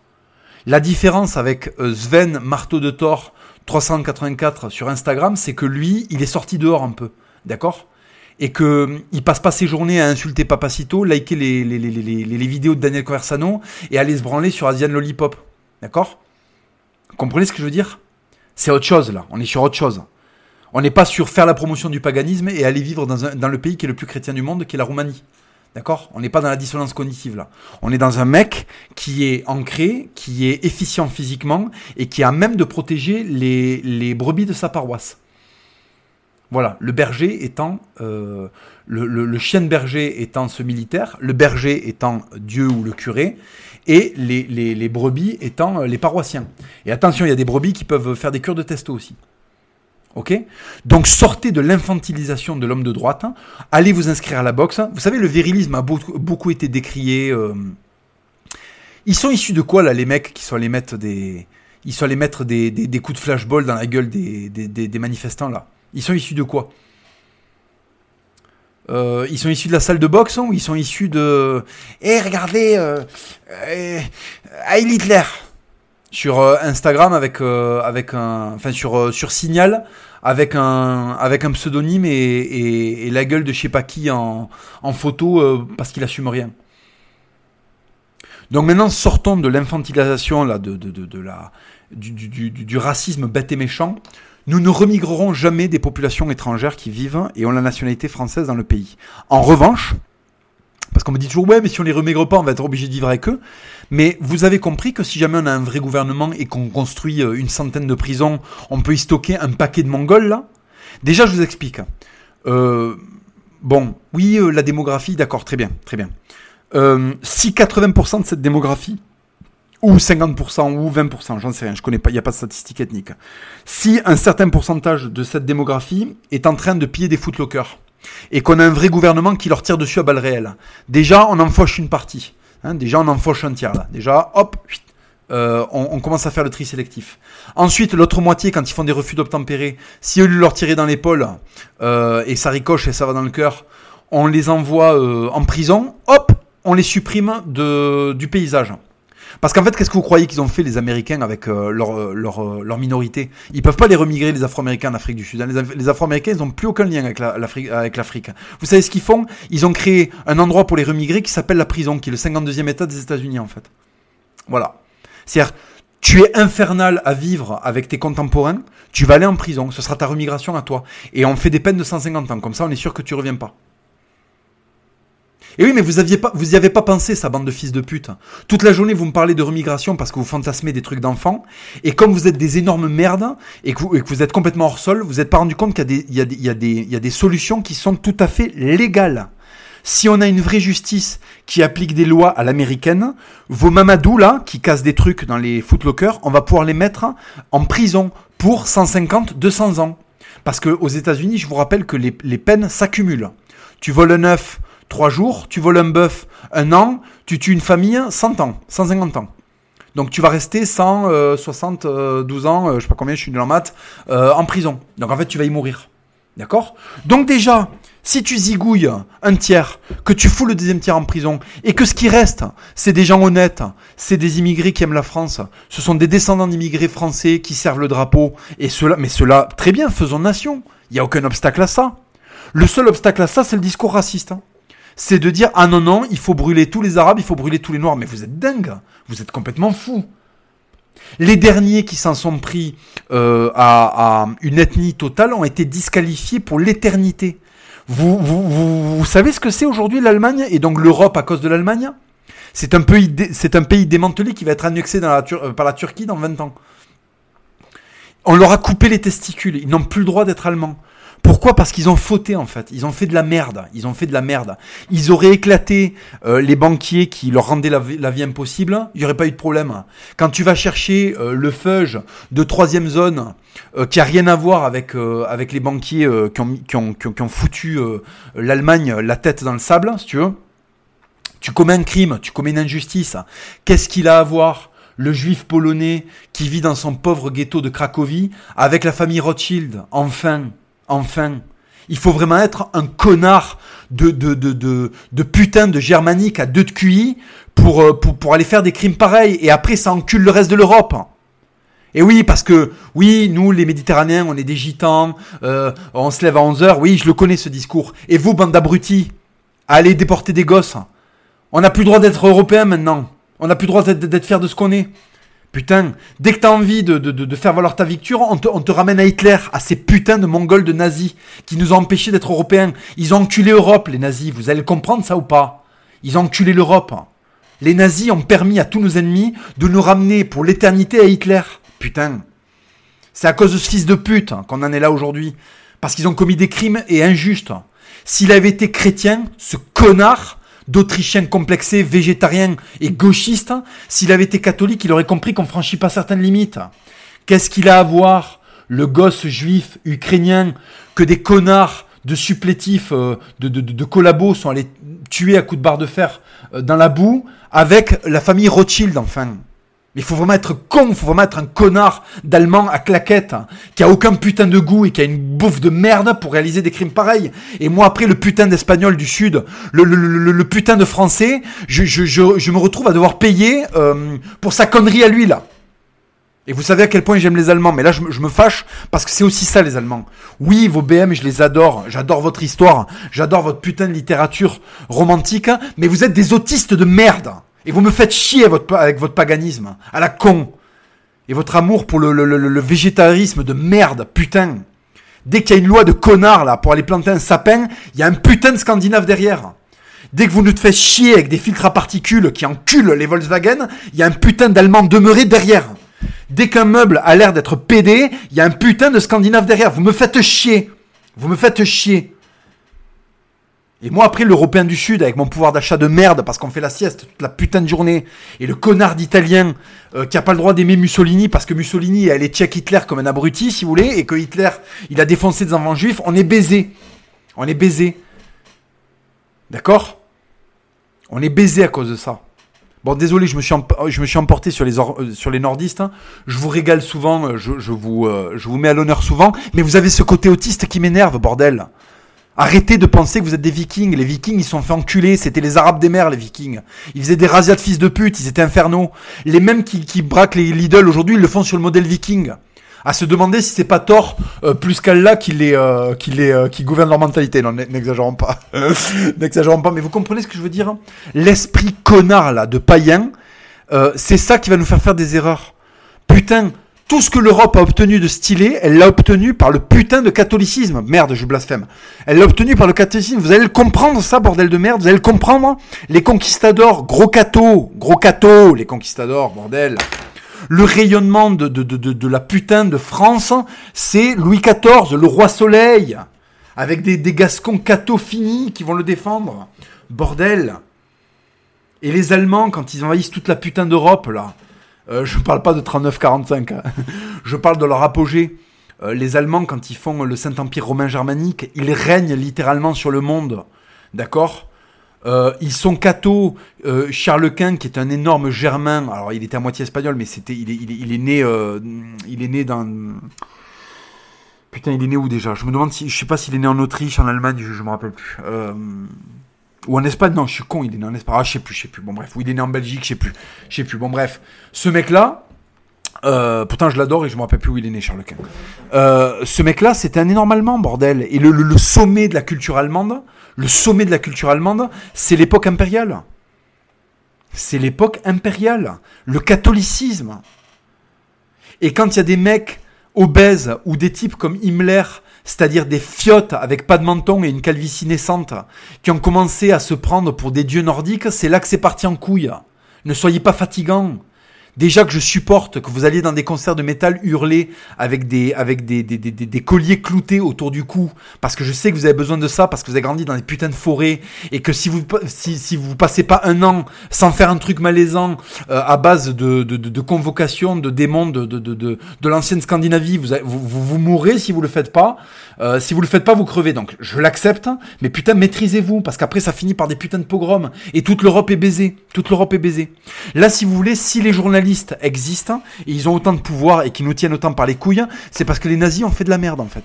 La différence avec euh, Sven Marteau de Thor 384 sur Instagram, c'est que lui, il est sorti dehors un peu. D'accord? Et qu'il hum, passe pas ses journées à insulter Papacito, liker les, les, les, les, vidéos de Daniel Conversano et aller se branler sur Asian Lollipop. D'accord? Comprenez ce que je veux dire? C'est autre chose là, on est sur autre chose. On n'est pas sur faire la promotion du paganisme et aller vivre dans le pays qui est le plus chrétien du monde, qui est la Roumanie. D'accord? On n'est pas dans la dissonance cognitive là. On est dans un mec qui est ancré, qui est efficient physiquement et qui a même de protéger les, les brebis de sa paroisse. Voilà, le berger étant euh, le, chien de berger étant ce militaire, le berger étant Dieu ou le curé, et les, brebis étant euh, les paroissiens. Et attention, il y a des brebis qui peuvent faire des cures de testo aussi. Ok? Donc sortez de l'infantilisation de l'homme de droite, allez vous inscrire à la boxe. Vous savez, le virilisme a beaucoup, été décrié. Euh, ils sont issus de quoi là, les mecs qui sont allés mettre des, ils sont allés mettre des, coups de flashball dans la gueule des manifestants là? Ils sont issus de quoi? Euh, ils sont issus de la salle de boxe ou ils sont issus de... Eh, regardez, euh, euh, Hitler sur euh, Instagram avec euh, avec un enfin sur euh, sur Signal avec un avec un pseudonyme et, et, la gueule de je sais pas qui en, en photo parce qu'il assume rien. Donc maintenant sortons de l'infantilisation là de, de, de, de, la du, du, du, racisme bête et méchant. Nous ne remigrerons jamais des populations étrangères qui vivent et ont la nationalité française dans le pays. En revanche, parce qu'on me dit toujours, ouais, mais si on les remigre pas, on va être obligé de vivre avec eux. Mais vous avez compris que si jamais on a un vrai gouvernement et qu'on construit euh, une centaine de prisons, on peut y stocker un paquet de Mongols, là? Déjà, je vous explique. Euh, bon, oui, euh, la démographie, d'accord, très bien, très bien. si 80% de cette démographie, ou 50% ou 20%, j'en sais rien, je connais pas, il n'y a pas de statistiques ethniques. Si un certain pourcentage de cette démographie est en train de piller des footlockers, et qu'on a un vrai gouvernement qui leur tire dessus à balles réelles. Déjà, on en fauche une partie. Hein, déjà, on en fauche un tiers là. Déjà, hop, euh, on, commence à faire le tri sélectif. Ensuite, l'autre moitié, quand ils font des refus d'obtempérer, si eux leur tirer dans l'épaule euh, et ça ricoche et ça va dans le cœur, on les envoie euh, en prison. Hop, on les supprime du paysage. Parce qu'en fait, qu'est-ce que vous croyez qu'ils ont fait les Américains avec euh, leur, euh, euh, leur, minorité? Ils peuvent pas les remigrer les Afro-Américains en Afrique du Sud. Hein. Les, les Afro-Américains, ils n'ont plus aucun lien avec l'Afrique. vous savez ce qu'ils font? Ils ont créé un endroit pour les remigrer qui s'appelle la prison, qui est le 52e État des États-Unis en fait. Voilà. C'est-à-dire, tu es infernal à vivre avec tes contemporains, tu vas aller en prison, ce sera ta remigration à toi. Et on fait des peines de 150 ans, comme ça on est sûr que tu reviens pas. Et oui, mais vous aviez avez pas pensé, sa bande de fils de pute. Toute la journée, vous me parlez de remigration parce que vous fantasmez des trucs d'enfants. Et comme vous êtes des énormes merdes et que vous, êtes complètement hors sol, vous n'êtes pas rendu compte qu'il y a des solutions qui sont tout à fait légales. Si on a une vraie justice qui applique des lois à l'américaine, vos mamadou là, qui cassent des trucs dans les footlockers, on va pouvoir les mettre en prison pour 150, 200 ans. Parce que aux États-Unis, je vous rappelle que les, les peines s'accumulent. Tu voles un œuf, 3 jours, tu voles un bœuf un an, tu tues une famille 100 ans, 150 ans. Donc tu vas rester 172 ans, euh, je sais pas combien, je suis nul en maths, euh, en prison. Donc en fait tu vas y mourir. D'accord? Donc déjà, si tu zigouilles un tiers, que tu fous le deuxième tiers en prison, et que ce qui reste, c'est des gens honnêtes, c'est des immigrés qui aiment la France, ce sont des descendants d'immigrés français qui servent le drapeau, et cela, mais cela, très bien, faisons nation. Il n'y a aucun obstacle à ça. Le seul obstacle à ça, c'est le discours raciste. C'est de dire ah non non, il faut brûler tous les Arabes, il faut brûler tous les Noirs. Mais vous êtes dingue, vous êtes complètement fou. Les derniers qui s'en sont pris euh, à, une ethnie totale ont été disqualifiés pour l'éternité. Vous, savez ce que c'est aujourd'hui l'Allemagne et donc l'Europe à cause de l'Allemagne? C'est un, pays démantelé qui va être annexé euh, par la Turquie dans 20 ans. On leur a coupé les testicules, ils n'ont plus le droit d'être allemands. Pourquoi? Parce qu'ils ont fauté en fait. Ils ont fait de la merde. Ils ont fait de la merde. Ils auraient éclaté euh, les banquiers qui leur rendaient la, vie impossible. Il n'y aurait pas eu de problème. Quand tu vas chercher euh, le feuge de troisième zone euh, qui a rien à voir avec avec les banquiers qui ont, qui, ont, qui, ont, foutu l'Allemagne la tête dans le sable, si tu veux. Tu commets un crime, tu commets une injustice. Qu'est-ce qu'il a à voir le juif polonais qui vit dans son pauvre ghetto de Cracovie avec la famille Rothschild, enfin enfin. Il faut vraiment être un connard de, de, de, putain de germanique à deux de QI pour, euh, pour aller faire des crimes pareils. Et après, ça encule le reste de l'Europe. Et oui, parce que, oui, nous, les Méditerranéens, on est des gitans, euh, on se lève à 11h. Oui, je le connais, ce discours. Et vous, bande d'abrutis, allez déporter des gosses. On n'a plus le droit d'être européen maintenant. On n'a plus le droit d'être fier de ce qu'on est. Putain, dès que t'as envie de, de, de, faire valoir ta victoire, on te, on te, ramène à Hitler, à ces putains de mongols de nazis, qui nous ont empêchés d'être européens. Ils ont enculé l'Europe, les nazis, vous allez le comprendre ça ou pas? Ils ont enculé l'Europe. Les nazis ont permis à tous nos ennemis de nous ramener pour l'éternité à Hitler. Putain. C'est à cause de ce fils de pute qu'on en est là aujourd'hui. Parce qu'ils ont commis des crimes et injustes. S'il avait été chrétien, ce connard, d'Autrichiens complexés, végétariens et gauchistes. S'il avait été catholique, il aurait compris qu'on franchit pas certaines limites. Qu'est-ce qu'il a à voir, le gosse juif ukrainien, que des connards de supplétifs, euh, de, de, collabos sont allés tuer à coups de barre de fer euh, dans la boue, avec la famille Rothschild, enfin? Il faut vraiment être con, il faut vraiment être un connard d'allemand à claquette, qui a aucun putain de goût et qui a une bouffe de merde pour réaliser des crimes pareils. Et moi après le putain d'espagnol du sud, le, putain de français, je, je, me retrouve à devoir payer euh, pour sa connerie à lui là. Et vous savez à quel point j'aime les Allemands, mais là je, me- je me fâche parce que c'est aussi ça les Allemands. Oui, vos BM, je les adore, j'adore votre histoire, j'adore votre putain de littérature romantique, hein, mais vous êtes des autistes de merde. Et vous me faites chier avec votre, paganisme, à la con. Et votre amour pour le végétarisme de merde, putain. Dès qu'il y a une loi de connard là pour aller planter un sapin, il y a un putain de Scandinave derrière. Dès que vous nous faites chier avec des filtres à particules qui enculent les Volkswagen, il y a un putain d'Allemand demeuré derrière. Dès qu'un meuble a l'air d'être pédé, il y a un putain de Scandinave derrière. Vous me faites chier. Vous me faites chier. Et moi, après, l'Européen du Sud, avec mon pouvoir d'achat de merde, parce qu'on fait la sieste toute la putain de journée, et le connard d'Italien euh, qui a pas le droit d'aimer Mussolini, parce que Mussolini, est tchèque Hitler comme un abruti, si vous voulez, et que Hitler, il a défoncé des enfants juifs, on est baisé. On est baisé. D'accord? On est baisé à cause de ça. Bon, désolé, je me suis, je me suis emporté sur les, euh, sur les nordistes. hein. Je vous régale souvent, euh, je, je vous, euh, je vous mets à l'honneur souvent, mais vous avez ce côté autiste qui m'énerve, bordel. Arrêtez de penser que vous êtes des vikings. Les vikings, ils se sont fait enculer. C'était les arabes des mers, les vikings. Ils faisaient des razzias de fils de pute. Ils étaient infernaux. Les mêmes qui, qui braquent les Lidl aujourd'hui, ils le font sur le modèle viking. À se demander si c'est pas Thor, euh, plus qu'Allah, qui les, euh, qui les, euh, qui gouverne leur mentalité. Non, n'exagérons pas. [laughs] n'exagérons pas. Mais vous comprenez ce que je veux dire? hein? L'esprit connard, là, de païen, euh, c'est ça qui va nous faire faire des erreurs. Putain, tout ce que l'Europe a obtenu de stylé, elle l'a obtenu par le putain de catholicisme. Merde, je blasphème. Elle l'a obtenu par le catholicisme. Vous allez le comprendre, ça, bordel de merde. Vous allez le comprendre. Les conquistadors, gros cathos, gros cathos, les conquistadors, bordel. Le rayonnement de, la putain de France, c'est Louis XIV, le roi soleil. Avec des, gascons cathos finis qui vont le défendre. Bordel. Et les Allemands, quand ils envahissent toute la putain d'Europe, là, euh, je parle pas de 39-45, hein. [laughs] je parle de leur apogée. Euh, les Allemands, quand ils font le Saint-Empire romain germanique, ils règnent littéralement sur le monde. D'accord? Euh, Ils sont cathos. Charles Quint, qui est un énorme germain, alors il était à moitié espagnol, mais c'était, il, est, né, il dans. Putain, il est né où déjà? Je me demande si, je sais pas s'il est né en Autriche, en Allemagne, je, je me rappelle plus. Ou en Espagne, non, je suis con, il est né en Espagne. Ah, je sais plus, je sais plus. Bon, bref, ou il est né en Belgique, je sais plus. Je sais plus. Bon, bref. Ce mec-là, euh, pourtant je l'adore et je me rappelle plus où il est né, Charles Quint. Euh, ce mec-là, c'était un énorme Allemand, bordel. Et le, le, le sommet de la culture allemande, le sommet de la culture allemande, c'est l'époque impériale. C'est l'époque impériale. Le catholicisme. Et quand il y a des mecs obèses ou des types comme Himmler, c'est-à-dire des fiottes avec pas de menton et une calvitie naissante, qui ont commencé à se prendre pour des dieux nordiques, c'est là que c'est parti en couille. Ne soyez pas fatigants. Déjà que je supporte que vous alliez dans des concerts de métal hurler avec des, avec des, des, des, des- colliers cloutés autour du cou, parce que je sais que vous avez besoin de ça, parce que vous avez grandi dans des putains de forêts, et que si vous, si, si vous passez pas un an sans faire un truc malaisant euh, à base de, de, de, de convocation de démons de, de, de, de, l'ancienne Scandinavie, vous, vous, vous, vous mourrez si vous le faites pas. Euh, si vous le faites pas, vous crevez. Donc je l'accepte, mais putain maîtrisez-vous, parce qu'après ça finit par des putains de pogroms, et toute l'Europe est baisée. Toute l'Europe est baisée. Là, si vous voulez, si les journalistes existent, et ils ont autant de pouvoir et qui nous tiennent autant par les couilles, c'est parce que les nazis ont fait de la merde en fait.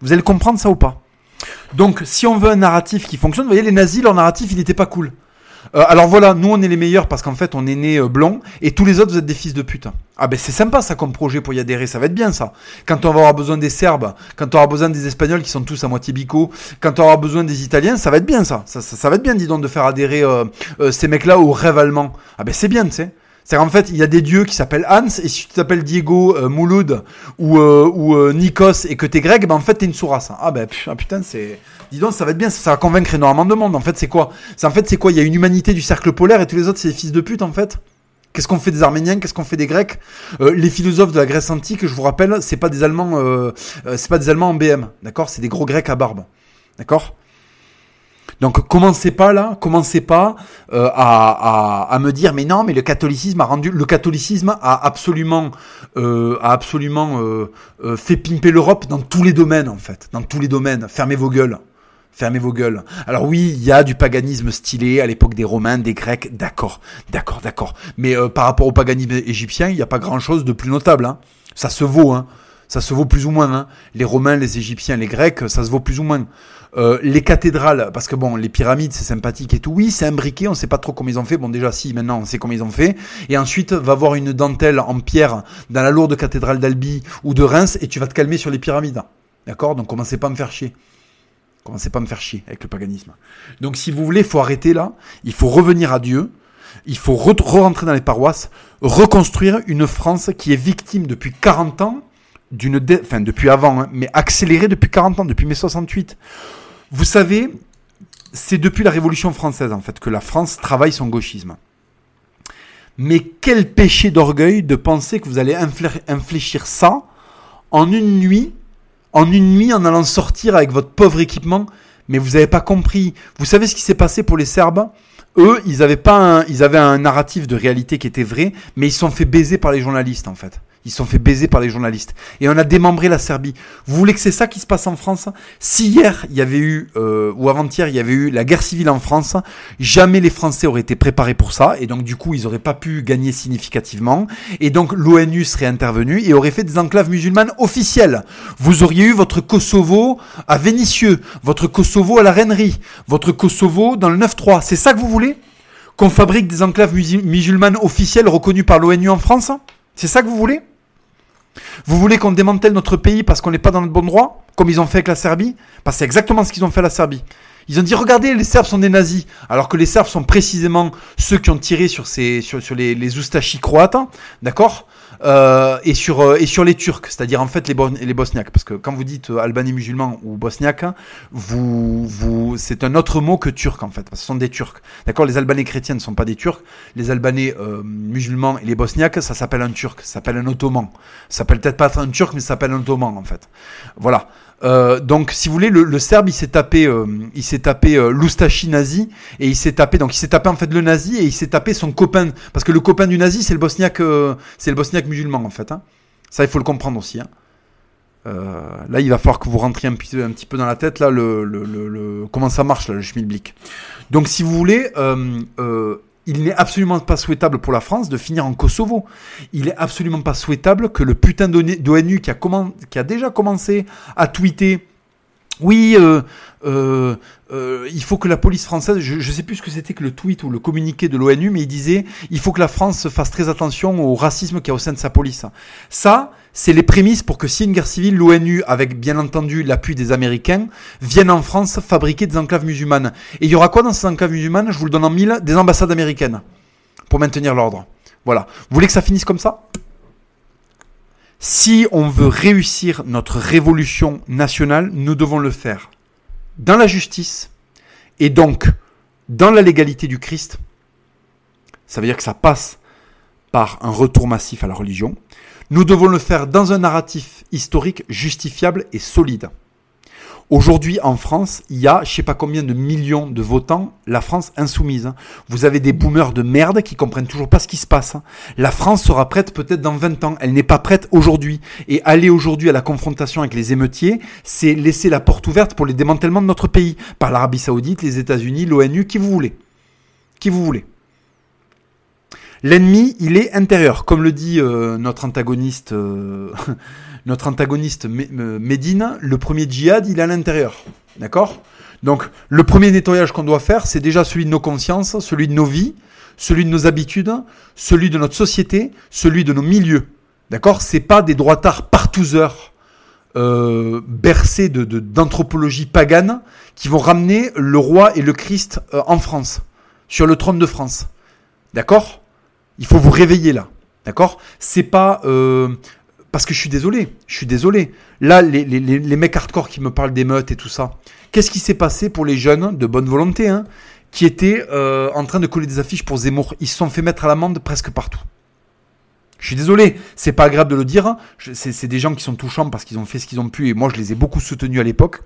Vous allez comprendre ça ou pas? Donc, si on veut un narratif qui fonctionne, vous voyez, les nazis, leur narratif, il n'était pas cool. Euh, alors voilà, nous on est les meilleurs parce qu'en fait on est né euh, blond et tous les autres vous êtes des fils de pute. Ah ben c'est sympa ça comme projet pour y adhérer, ça va être bien ça. Quand on va avoir besoin des Serbes, quand on aura besoin des Espagnols qui sont tous à moitié bico, quand on aura besoin des Italiens, ça va être bien ça. Ça, ça, ça va être bien dis donc de faire adhérer euh, euh, ces mecs-là au rêve allemand. Ah ben c'est bien tu sais. C'est qu'en fait, il y a des dieux qui s'appellent Hans, et si tu t'appelles Diego, euh, Mouloud ou, euh, ou euh, Nikos et que t'es grec, ben en fait t'es une sourasse. Ah ben ah, putain, c'est. Dis donc, ça va être bien, ça, va convaincre énormément de monde. En fait, c'est quoi? C'est en fait c'est quoi? Il y a une humanité du cercle polaire et tous les autres c'est des fils de pute en fait. Qu'est-ce qu'on fait des Arméniens? Qu'est-ce qu'on fait des Grecs? Les philosophes de la Grèce antique, je vous rappelle, c'est pas des Allemands, euh, c'est pas des Allemands en BM, d'accord? C'est des gros Grecs à barbe, d'accord? Donc commencez pas là, commencez pas euh, à, à, me dire mais non mais le catholicisme a rendu le catholicisme a absolument euh, a absolument euh, fait pimper l'Europe dans tous les domaines en fait, dans tous les domaines. Fermez vos gueules. Fermez vos gueules. Alors oui, il y a du paganisme stylé à l'époque des Romains, des Grecs, d'accord, d'accord, d'accord. Mais par rapport au paganisme égyptien, il n'y a pas grand-chose de plus notable. Hein. Ça se vaut. Hein. Ça se vaut plus ou moins. Hein. Les Romains, les Égyptiens, les Grecs, ça se vaut plus ou moins. Euh, les cathédrales, parce que bon, les pyramides, c'est sympathique et tout. Oui, c'est imbriqué, on sait pas trop comment ils ont fait. Bon, déjà, si, maintenant, on sait comment ils ont fait. Et ensuite, va voir une dentelle en pierre dans la lourde cathédrale d'Albi ou de Reims et tu vas te calmer sur les pyramides. D'accord? Donc, commencez pas à me faire chier. Commencez pas à me faire chier avec le paganisme. Donc, si vous voulez, faut arrêter là. Il faut revenir à Dieu. Il faut re-rentrer dans les paroisses, reconstruire une France qui est victime depuis 40 ans d'une, enfin depuis avant, hein, mais accélérée depuis 40 ans, depuis mai 68. Vous savez, c'est depuis la Révolution française en fait que la France travaille son gauchisme. Mais quel péché d'orgueil de penser que vous allez infléchir ça en une nuit, en une nuit en allant sortir avec votre pauvre équipement. Mais vous n'avez pas compris. Vous savez ce qui s'est passé pour les Serbes? Eux, ils avaient pas, un, ils avaient un narratif de réalité qui était vrai, mais ils sont fait baiser par les journalistes en fait. Ils sont fait baiser par les journalistes. Et on a démembré la Serbie. Vous voulez que c'est ça qui se passe en France? Si hier, il y avait eu, euh, ou avant-hier, il y avait eu la guerre civile en France, jamais les Français auraient été préparés pour ça. Et donc, du coup, ils n'auraient pas pu gagner significativement. Et donc, l'ONU serait intervenue et aurait fait des enclaves musulmanes officielles. Vous auriez eu votre Kosovo à Vénissieux, votre Kosovo à la Reinerie, votre Kosovo dans le 9-3. C'est ça que vous voulez? Qu'on fabrique des enclaves musulmanes officielles reconnues par l'ONU en France? C'est ça que vous voulez? Vous voulez qu'on démantèle notre pays parce qu'on n'est pas dans le bon droit Comme ils ont fait avec la Serbie? Parce que c'est exactement ce qu'ils ont fait à la Serbie. Ils ont dit regardez les Serbes sont des nazis. Alors que les Serbes sont précisément ceux qui ont tiré sur ces sur, les, les oustachis croates, d'accord? Euh, et sur euh, et sur les Turcs, c'est-à-dire en fait les, les Bosniaques, parce que quand vous dites euh, Albanais musulman ou Bosniaque, vous vous c'est un autre mot que turc en fait, parce que ce sont des Turcs, d'accord Les Albanais chrétiens ne sont pas des Turcs, les Albanais musulmans et les Bosniaques, ça s'appelle un Turc, ça s'appelle un Ottoman, ça s'appelle peut-être pas un Turc, mais ça s'appelle un Ottoman en fait, voilà. Euh, donc, si vous voulez, le, le Serbe, il s'est tapé, euh, il s'est tapé euh, l'oustachi nazi et il s'est tapé, donc il s'est tapé en fait le nazi et il s'est tapé son copain, parce que le copain du nazi, c'est le bosniaque, euh, c'est le bosniaque musulman en fait. Hein. Ça, il faut le comprendre aussi. Hein. là, il va falloir que vous rentriez un petit, un petit peu dans la tête là, le, le, le comment ça marche là, le schmilblick. Donc, si vous voulez, il n'est absolument pas souhaitable pour la France de finir en Kosovo. Il est absolument pas souhaitable que le putain d'ONU qui qui a déjà commencé à tweeter oui, euh, euh, euh, il faut que la police française, je ne sais plus ce que c'était que le tweet ou le communiqué de l'ONU, mais il disait il faut que la France fasse très attention au racisme qu'il y a au sein de sa police. Ça, c'est les prémices pour que si une guerre civile, l'ONU, avec bien entendu l'appui des Américains, vienne en France fabriquer des enclaves musulmanes. Et il y aura quoi dans ces enclaves musulmanes? Je vous le donne en mille, des ambassades américaines pour maintenir l'ordre. Voilà. Vous voulez que ça finisse comme ça? Si on veut réussir notre révolution nationale, nous devons le faire dans la justice et donc dans la légalité du Christ. Ça veut dire que ça passe par un retour massif à la religion. Nous devons le faire dans un narratif historique justifiable et solide. Aujourd'hui, en France, il y a je sais pas combien de millions de votants, la France insoumise. Vous avez des boomers de merde qui comprennent toujours pas ce qui se passe. La France sera prête peut-être dans 20 ans. Elle n'est pas prête aujourd'hui. Et aller aujourd'hui à la confrontation avec les émeutiers, c'est laisser la porte ouverte pour les démantèlements de notre pays. Par l'Arabie Saoudite, les États-Unis, l'ONU, qui vous voulez. Qui vous voulez. L'ennemi, il est intérieur, comme le dit euh, notre antagoniste, euh, [laughs] notre antagoniste Médine. Le premier djihad, il est à l'intérieur, d'accord? Donc, le premier nettoyage qu'on doit faire, c'est déjà celui de nos consciences, celui de nos vies, celui de nos habitudes, celui de notre société, celui de nos milieux, d'accord? C'est pas des droitards partouzeurs. Euh, bercés d'anthropologie pagane qui vont ramener le roi et le Christ euh, en France, sur le trône de France. D'accord? Il faut vous réveiller là. D'accord? C'est pas. Euh, parce que je suis désolé. Je suis désolé. Là, les, mecs hardcore qui me parlent d'émeutes et tout ça. Qu'est-ce qui s'est passé pour les jeunes de bonne volonté hein, qui étaient euh, en train de coller des affiches pour Zemmour? Ils se sont fait mettre à l'amende presque partout. Je suis désolé, c'est pas agréable de le dire. C'est des gens qui sont touchants parce qu'ils ont fait ce qu'ils ont pu et moi je les ai beaucoup soutenus à l'époque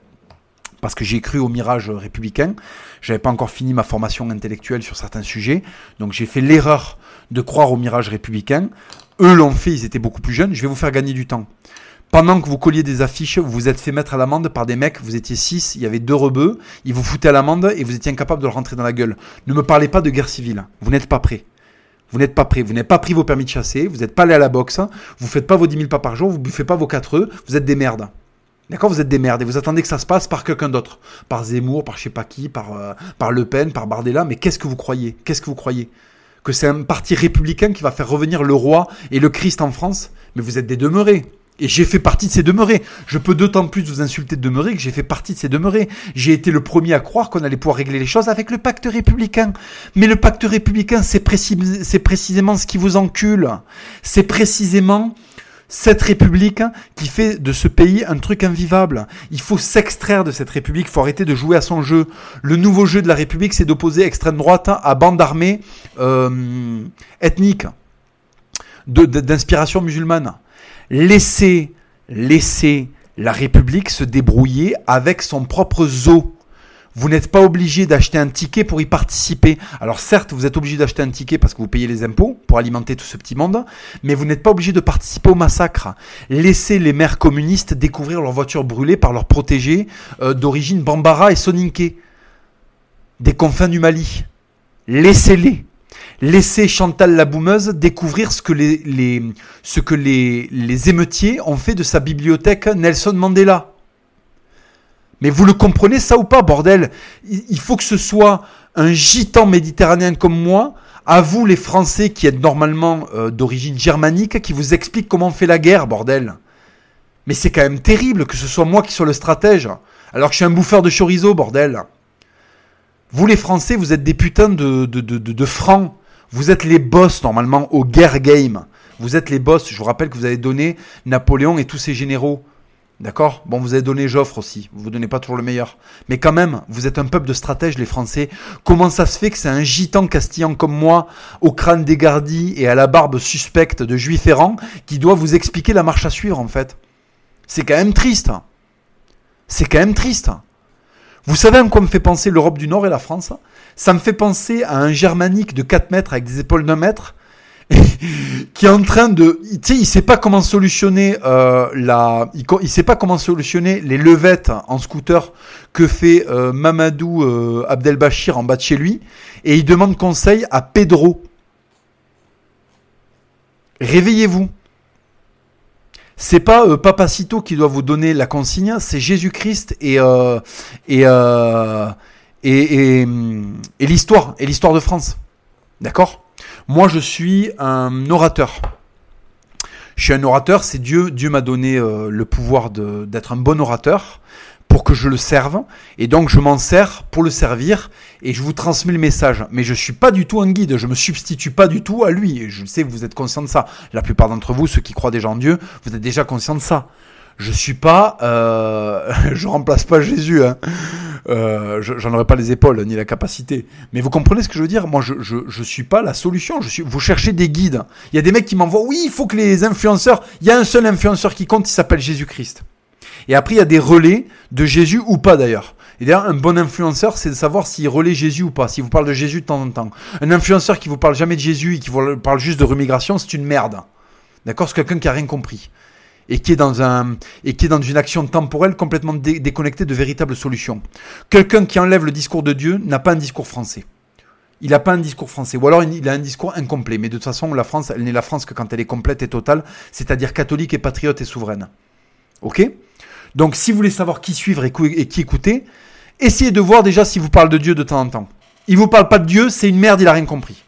parce que j'ai cru au mirage républicain. J'avais pas encore fini ma formation intellectuelle sur certains sujets, donc j'ai fait l'erreur de croire au mirage républicain. Eux l'ont fait, ils étaient beaucoup plus jeunes. Je vais vous faire gagner du temps. Pendant que vous colliez des affiches, vous vous êtes fait mettre à l'amende par des mecs, vous étiez six, il y avait deux rebeux, ils vous foutaient à l'amende et vous étiez incapable de le rentrer dans la gueule. Ne me parlez pas de guerre civile, vous n'êtes pas prêts. Vous n'êtes pas prêt. Vous n'avez pas pris vos permis de chasser. Vous n'êtes pas allé à la boxe. Vous faites pas vos 10 000 pas par jour. Vous bouffez pas vos 4 œufs. Vous êtes des merdes. D'accord Vous êtes des merdes et vous attendez que ça se passe par quelqu'un d'autre. Par Zemmour, par je sais pas qui, par, euh, par Le Pen, par Bardella. Mais qu'est-ce que vous croyez? Qu'est-ce que vous croyez? Que c'est un parti républicain qui va faire revenir le roi et le Christ en France? Mais vous êtes des demeurés. Et j'ai fait partie de ces demeurés. Je peux d'autant plus vous insulter de demeurés que j'ai fait partie de ces demeurés. J'ai été le premier à croire qu'on allait pouvoir régler les choses avec le pacte républicain. Mais le pacte républicain, c'est précisément ce qui vous encule. C'est précisément cette république qui fait de ce pays un truc invivable. Il faut s'extraire de cette république, il faut arrêter de jouer à son jeu. Le nouveau jeu de la république, c'est d'opposer extrême droite à bande armée euh, ethnique, d'inspiration musulmane. Laissez, laissez la république se débrouiller avec son propre zoo. Vous n'êtes pas obligé d'acheter un ticket pour y participer. Alors certes, vous êtes obligé d'acheter un ticket parce que vous payez les impôts pour alimenter tout ce petit monde, mais vous n'êtes pas obligé de participer au massacre. Laissez les maires communistes découvrir leurs voitures brûlées par leurs protégés euh, d'origine Bambara et Soninké, des confins du Mali. Laissez-les. Laissez Chantal la boumeuse découvrir ce que les, émeutiers ont fait de sa bibliothèque Nelson Mandela. Mais vous le comprenez ça ou pas, bordel? Il faut que ce soit un gitan méditerranéen comme moi, à vous les Français qui êtes normalement euh, d'origine germanique, qui vous explique comment on fait la guerre, bordel. Mais c'est quand même terrible que ce soit moi qui sois le stratège, alors que je suis un bouffeur de chorizo, bordel. Vous les Français, vous êtes des putains de, de, de, de, de francs. Vous êtes les boss normalement au guerre game. Vous êtes les boss. Je vous rappelle que vous avez donné Napoléon et tous ses généraux. D'accord? Bon, vous avez donné Joffre aussi. Vous ne donnez pas toujours le meilleur. Mais quand même, vous êtes un peuple de stratèges, les Français. Comment ça se fait que c'est un gitan castillan comme moi, au crâne dégardi et à la barbe suspecte de juif errant, qui doit vous expliquer la marche à suivre, en fait? C'est quand même triste. C'est quand même triste. Vous savez à quoi me fait penser l'Europe du Nord et la France? Ça me fait penser à un germanique de 4 mètres avec des épaules d'un mètre [laughs] qui est en train de, tu sais, il sait pas comment solutionner euh, la, il, sait pas comment solutionner les levettes en scooter que fait euh, Mamadou euh, Abdelbachir en bas de chez lui, et il demande conseil à Pedro. Réveillez-vous. C'est pas euh, Papacito qui doit vous donner la consigne, c'est Jésus-Christ et, et, et l'histoire et l'histoire de France. D'accord? Moi, je suis un orateur. Je suis un orateur, c'est Dieu. Dieu m'a donné euh, le pouvoir d'être un bon orateur pour que je le serve. Et donc, je m'en sers pour le servir et je vous transmets le message. Mais je suis pas du tout un guide. Je me substitue pas du tout à lui. Et je sais vous êtes conscient de ça. La plupart d'entre vous, ceux qui croient déjà en Dieu, vous êtes déjà conscient de ça je suis pas, euh, [laughs] je remplace pas Jésus, hein. euh, j'en aurais pas les épaules ni la capacité. Mais vous comprenez ce que je veux dire? Moi, je, je, suis pas la solution. Je suis, vous cherchez des guides. Il y a des mecs qui m'envoient, oui, il faut que les influenceurs, il y a un seul influenceur qui compte, il s'appelle Jésus-Christ. Et après, il y a des relais de Jésus ou pas d'ailleurs. Et d'ailleurs, un bon influenceur, c'est de savoir s'il relaie Jésus ou pas, s'il vous parle de Jésus de temps en temps. Un influenceur qui vous parle jamais de Jésus et qui vous parle juste de remigration, c'est une merde. D'accord? C'est quelqu'un qui a rien compris et qui est dans un et qui est dans une action temporelle complètement déconnectée de véritables solutions. Quelqu'un qui enlève le discours de Dieu n'a pas un discours français. Il n'a pas un discours français, ou alors il a un discours incomplet. Mais de toute façon, la France, elle n'est la France que quand elle est complète et totale, c'est-à-dire catholique et patriote et souveraine. Ok? Donc, si vous voulez savoir qui suivre et qui écouter, essayez de voir déjà s'il vous parle de Dieu de temps en temps. Il vous parle pas de Dieu, c'est une merde, il a rien compris.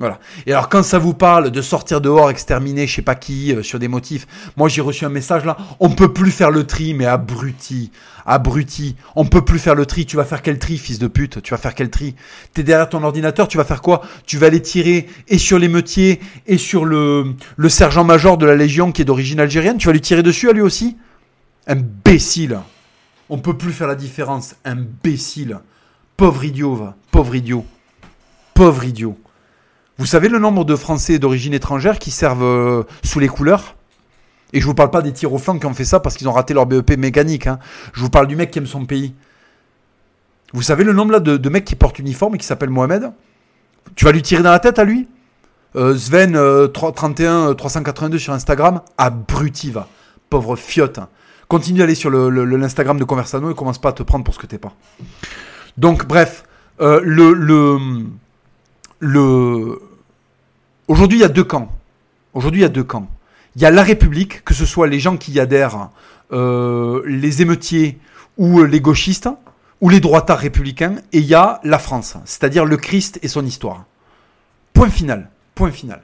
Voilà. Et alors quand ça vous parle de sortir dehors, exterminer je sais pas qui euh, sur des motifs, moi j'ai reçu un message là, on peut plus faire le tri, mais abruti, abruti, on peut plus faire le tri, tu vas faire quel tri fils de pute, tu vas faire quel tri? T'es derrière ton ordinateur, tu vas faire quoi? Tu vas aller tirer et sur les meutiers et sur le, le sergent-major de la Légion qui est d'origine algérienne, tu vas lui tirer dessus à lui aussi? Imbécile. On peut plus faire la différence, imbécile. Pauvre idiot va, pauvre idiot. Pauvre idiot vous savez le nombre de Français d'origine étrangère qui servent euh, sous les couleurs? Et je vous parle pas des tirs au qui ont fait ça parce qu'ils ont raté leur BEP mécanique. Hein. Je vous parle du mec qui aime son pays. Vous savez le nombre là de, mecs qui portent uniforme et qui s'appellent Mohamed? Tu vas lui tirer dans la tête à lui? Euh, Sven 31 382 euh, sur Instagram, abruti va. Pauvre fiotte. Continue d'aller sur l'Instagram de Conversano et commence pas à te prendre pour ce que t'es pas. Donc bref, le, le Aujourd'hui, il y a deux camps. Aujourd'hui, il y a deux camps. Il y a la République, que ce soit les gens qui y adhèrent, euh, les émeutiers ou les gauchistes, ou les droitards républicains, et il y a la France, c'est-à-dire le Christ et son histoire. Point final. Point final.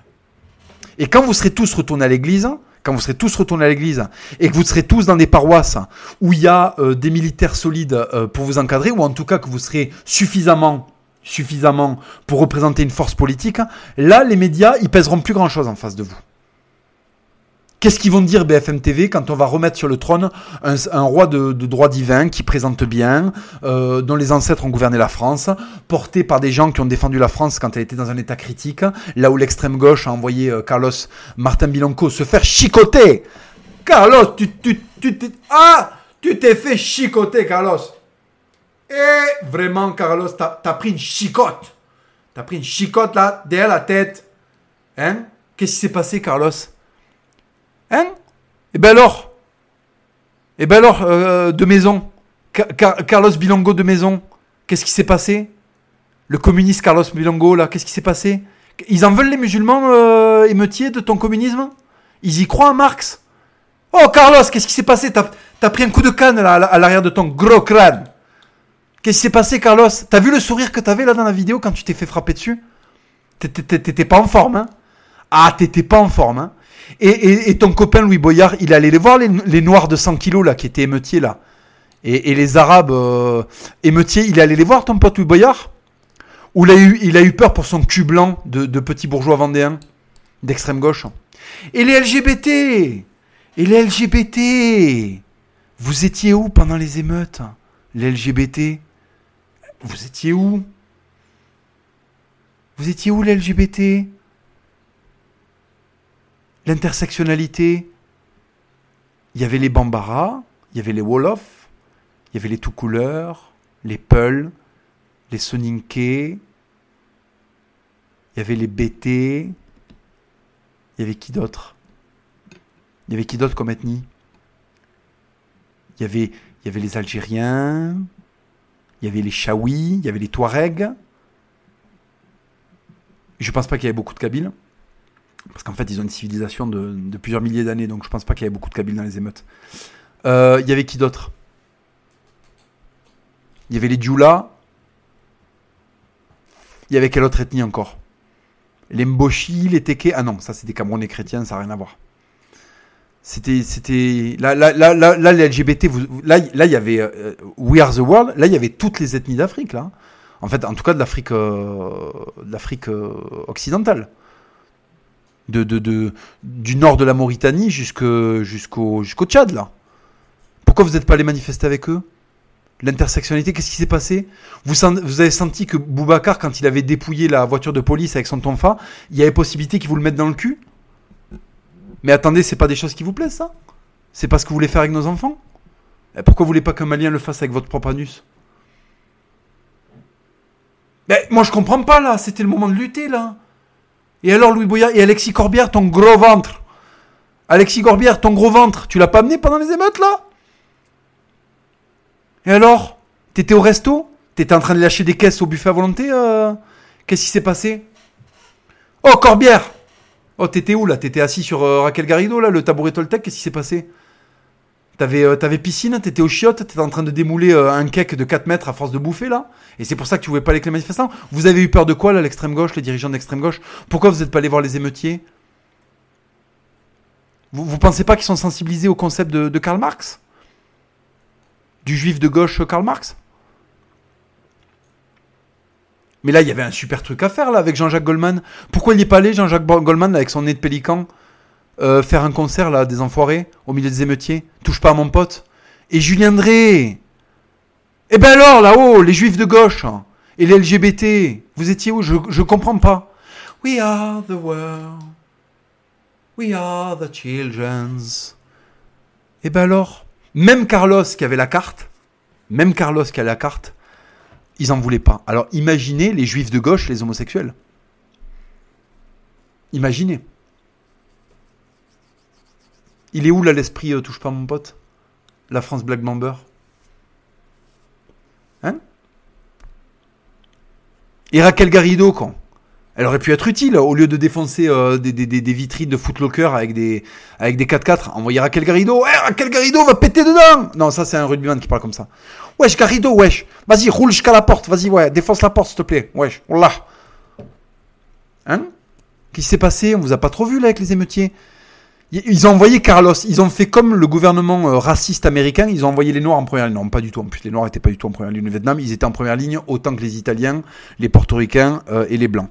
Et quand vous serez tous retournés à l'église, quand vous serez tous retournés à l'église et que vous serez tous dans des paroisses où il y a euh, des militaires solides euh, pour vous encadrer, ou en tout cas que vous serez suffisamment, suffisamment pour représenter une force politique, là, les médias, ils pèseront plus grand chose en face de vous. Qu'est-ce qu'ils vont dire BFM TV quand on va remettre sur le trône un, roi de, droit divin qui présente bien, euh, dont les ancêtres ont gouverné la France, porté par des gens qui ont défendu la France quand elle était dans un état critique, là où l'extrême gauche a envoyé euh, Carlos Martin Bilonco se faire chicoter. Carlos, tu tu tu ah, tu t'es fait chicoter, Carlos. Et vraiment, Carlos, t'as as pris une chicote. T'as pris une chicote là derrière la tête. Hein? Qu'est-ce qui s'est passé, Carlos? Hein? Et eh ben alors? Et eh ben alors, euh, de maison? Carlos Bilongo de maison? Qu'est-ce qui s'est passé? Le communiste Carlos Bilongo, là, qu'est-ce qui s'est passé? Ils en veulent les musulmans euh, émeutiers de ton communisme? Ils y croient, Marx? Oh, Carlos, qu'est-ce qui s'est passé? T'as as pris un coup de canne là, à l'arrière de ton gros crâne. Qu'est-ce qui s'est passé, Carlos? T'as vu le sourire que t'avais là dans la vidéo quand tu t'es fait frapper dessus? T'étais pas en forme, hein? Ah, t'étais pas en forme, hein? Et, ton copain Louis Boyard, il allait les voir, les, noirs de 100 kilos, là, qui étaient émeutiers, là. Et, les arabes euh, émeutiers, il allait les voir, ton pote Louis Boyard? Ou il a, eu, il a eu peur pour son cul blanc de, de petits bourgeois vendéens d'extrême gauche? Et les LGBT Et les LGBT Vous étiez où pendant les émeutes Les LGBT Vous étiez où? Vous étiez où les LGBT l'intersectionnalité, il y avait les Bambara, il y avait les Wolof, il y avait les tout couleurs, les Peuls, les Soninke, il y avait les BT, il y avait qui d'autre? Il y avait qui d'autre comme ethnie? Y, avait, il y avait les Algériens, il y avait les Chaouis, il y avait les Touaregs. Je pense pas qu'il y avait beaucoup de Kabyles. Parce qu'en fait, ils ont une civilisation de, plusieurs milliers d'années, donc je pense pas qu'il y ait beaucoup de Kabyles dans les émeutes. Euh, il y avait qui d'autre? Il y avait les Djoula. Il y avait quelle autre ethnie encore? Les Mboshi, les Teke. Ah non, ça c'est des Camerounais chrétiens, ça n'a rien à voir. C'était, c'était, là, là, là, là, les LGBT, là, là, il y avait euh, We Are the World. Là, il y avait toutes les ethnies d'Afrique, là. En fait, en tout cas, de l'Afrique, euh, de l'Afrique occidentale de, de, du nord de la Mauritanie jusqu'au jusqu'au Tchad, là. Pourquoi vous n'êtes pas allé manifester avec eux? L'intersectionnalité, qu'est-ce qui s'est passé? Vous, vous avez senti que Boubacar, quand il avait dépouillé la voiture de police avec son tonfa, il y avait possibilité qu'il vous le mette dans le cul? Mais attendez, c'est pas des choses qui vous plaisent, ça? C'est pas ce que vous voulez faire avec nos enfants? Et Pourquoi vous voulez pas qu'un Malien le fasse avec votre propre anus? Mais moi je comprends pas là, c'était le moment de lutter là. Et alors, Louis Boyard et Alexis Corbière, ton gros ventre? Alexis Corbière, ton gros ventre, tu l'as pas amené pendant les émeutes, là? Et alors? T'étais au resto? T'étais en train de lâcher des caisses au buffet à volonté euh? Qu'est-ce qui s'est passé? Oh, Corbière Oh, t'étais où, là? T'étais assis sur euh, Raquel Garrido, là, le tabouret Toltec? Qu'est-ce qui s'est passé? T'avais, euh, piscine, t'étais au chiottes, t'étais en train de démouler euh, un cake de 4 mètres à force de bouffer là? Et c'est pour ça que tu pouvais pas aller avec les manifestants? Vous avez eu peur de quoi là, l'extrême gauche, les dirigeants d'extrême gauche? Pourquoi vous n'êtes pas allé voir les émeutiers? Vous, vous pensez pas qu'ils sont sensibilisés au concept de, Karl Marx? Du juif de gauche Karl Marx? Mais là, il y avait un super truc à faire là avec Jean-Jacques Goldman. Pourquoi il n'y est pas allé, Jean-Jacques Goldman, avec son nez de pélican euh, faire un concert là, des enfoirés, au milieu des émeutiers? Touche pas à mon pote. Et Julien Drey. Eh ben alors, là-haut, les juifs de gauche et les LGBT, vous étiez où? Je, je comprends pas. We are the world. We are the children's. Eh ben alors, même Carlos qui avait la carte, même Carlos qui a la carte, ils en voulaient pas. Alors imaginez les juifs de gauche, les homosexuels. Imaginez. Il est où là l'esprit euh, touche pas mon pote? La France Black Member Hein? Et Raquel Garrido, quand? Elle aurait pu être utile au lieu de défoncer euh, des, vitrines de footlocker avec des avec des 4x4. Envoyer Raquel Garrido. Eh, Raquel Garrido va péter dedans. Non, ça c'est un rugbyman qui parle comme ça. Wesh Garrido, wesh. Vas-y, roule jusqu'à la porte. Vas-y, ouais, défonce la porte s'il te plaît. Wesh, là. Hein? Qu'est-ce qui s'est passé? On vous a pas trop vu là avec les émeutiers? Ils ont envoyé Carlos. Ils ont fait comme le gouvernement euh, raciste américain. Ils ont envoyé les Noirs en première ligne. Non, pas du tout. En plus, les Noirs étaient pas du tout en première ligne au Vietnam. Ils étaient en première ligne autant que les Italiens, les Portoricains euh, et les Blancs.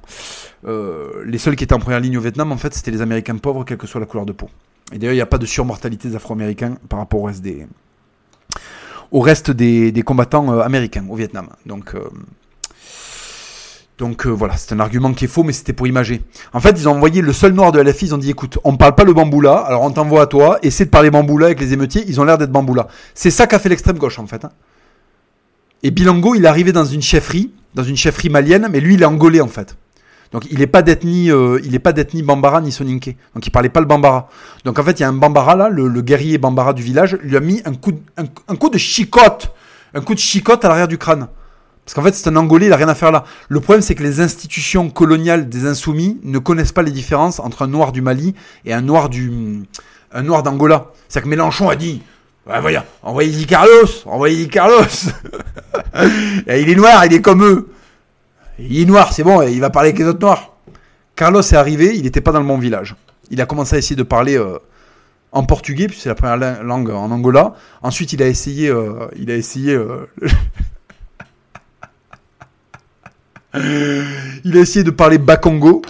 Euh, les seuls qui étaient en première ligne au Vietnam, en fait, c'était les Américains pauvres, quelle que soit la couleur de peau. Et d'ailleurs, il n'y a pas de surmortalité des Afro-Américains par rapport au reste des, au reste des, des combattants américains au Vietnam. Donc donc euh, voilà, c'est un argument qui est faux, mais c'était pour imager. En fait, ils ont envoyé le seul noir de LFI, ils ont dit écoute, on ne parle pas le bamboula, alors on t'envoie à toi, essaie de parler bamboula avec les émeutiers, ils ont l'air d'être bamboula. C'est ça qu'a fait l'extrême gauche en fait. Hein. Et Bilango, il est arrivé dans une chefferie, dans une chefferie malienne, mais lui, il est angolais en fait. Donc il n'est pas d'ethnie, euh, il pas d'ethnie bambara ni soninké. Donc il parlait pas le bambara. Donc en fait, il y a un bambara là, le, guerrier bambara du village, lui a mis un coup, un coup de chicotte, un coup de chicotte à l'arrière du crâne. Parce qu'en fait, c'est un Angolais, il n'a rien à faire là. Le problème, c'est que les institutions coloniales des insoumis ne connaissent pas les différences entre un noir du Mali et un noir du, un noir d'Angola. C'est que Mélenchon a dit, ouais, voyons, envoyez Di Carlos, envoyez Di Carlos. [laughs] il est noir, il est comme eux. Il est noir, c'est bon, il va parler avec les autres noirs. Carlos est arrivé, il n'était pas dans le bon village. Il a commencé à essayer de parler euh, en portugais, puisque c'est la première langue en Angola. Ensuite, il a essayé, euh, il a essayé euh, [laughs] Il a essayé de parler Bakongo.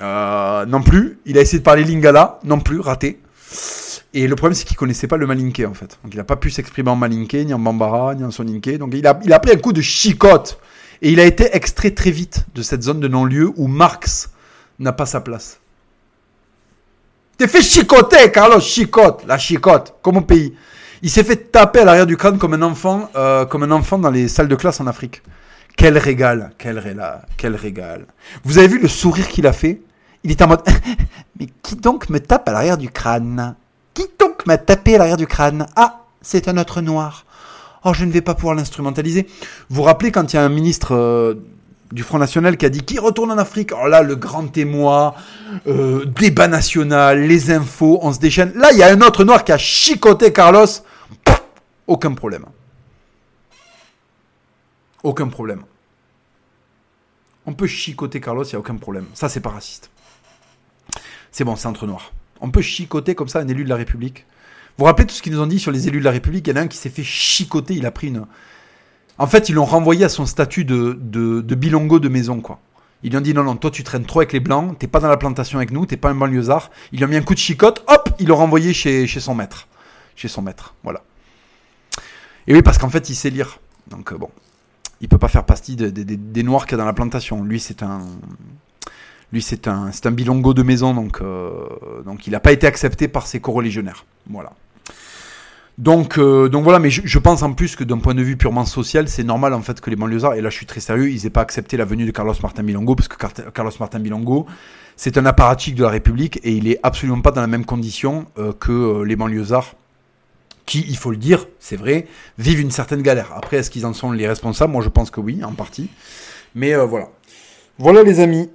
Non plus. Il a essayé de parler Lingala. Non plus. Raté. Et le problème, c'est qu'il connaissait pas le malinké, en fait. Donc, il n'a pas pu s'exprimer en malinké, ni en bambara, ni en soninké. Donc, il a, il a pris un coup de chicote. Et il a été extrait très vite de cette zone de non-lieu où Marx n'a pas sa place. T'es fait chicoter, Carlos, chicote, la chicote, comme au pays. Il s'est fait taper à l'arrière du crâne comme un enfant, euh, comme un enfant dans les salles de classe en Afrique. Quel régal, quel régal, quel régal. Vous avez vu le sourire qu'il a fait? Il est en mode [laughs] Mais qui donc me tape à l'arrière du crâne? Qui donc m'a tapé à l'arrière du crâne? Ah, c'est un autre noir. Oh, je ne vais pas pouvoir l'instrumentaliser. Vous vous rappelez quand il y a un ministre euh, du Front National qui a dit qui retourne en Afrique? Oh là, le grand témoin, euh, débat national, les infos, on se déchaîne. Là, il y a un autre noir qui a chicoté Carlos. aucun problème. Aucun problème. On peut chicoter Carlos, il n'y a aucun problème. Ça, c'est pas raciste. C'est bon, c'est entre noirs. On peut chicoter comme ça un élu de la République. Vous rappelez tout ce qu'ils nous ont dit sur les élus de la République? Il y en a un qui s'est fait chicoter, il a pris une. En fait, ils l'ont renvoyé à son statut de, de, bilongo de maison, quoi. Ils lui ont dit non, non, toi tu traînes trop avec les blancs, t'es pas dans la plantation avec nous, t'es pas un banlieusard. Ils lui ont mis un coup de chicote, hop, ils l'ont renvoyé chez, son maître. Chez son maître, voilà. Et oui, parce qu'en fait, il sait lire. Donc euh, bon il peut pas faire partie des noirs qu'il y a dans la plantation. Lui, c'est un, lui, c'est un, c'est un bilongo de maison, donc, euh, donc il n'a pas été accepté par ses coreligionnaires. Voilà. Donc, euh, donc voilà, mais je, pense en plus que d'un point de vue purement social, c'est normal en fait que les banlieusards, et là je suis très sérieux, ils n'aient pas accepté la venue de Carlos Martin Bilongo, parce que Carlos Martin Bilongo, c'est un apparatchik de la République, et il est absolument pas dans la même condition euh, que les banlieusards qui, il faut le dire, c'est vrai, vivent une certaine galère. Après, est-ce qu'ils en sont les responsables? Moi, je pense que oui, en partie. Mais voilà. Voilà les amis,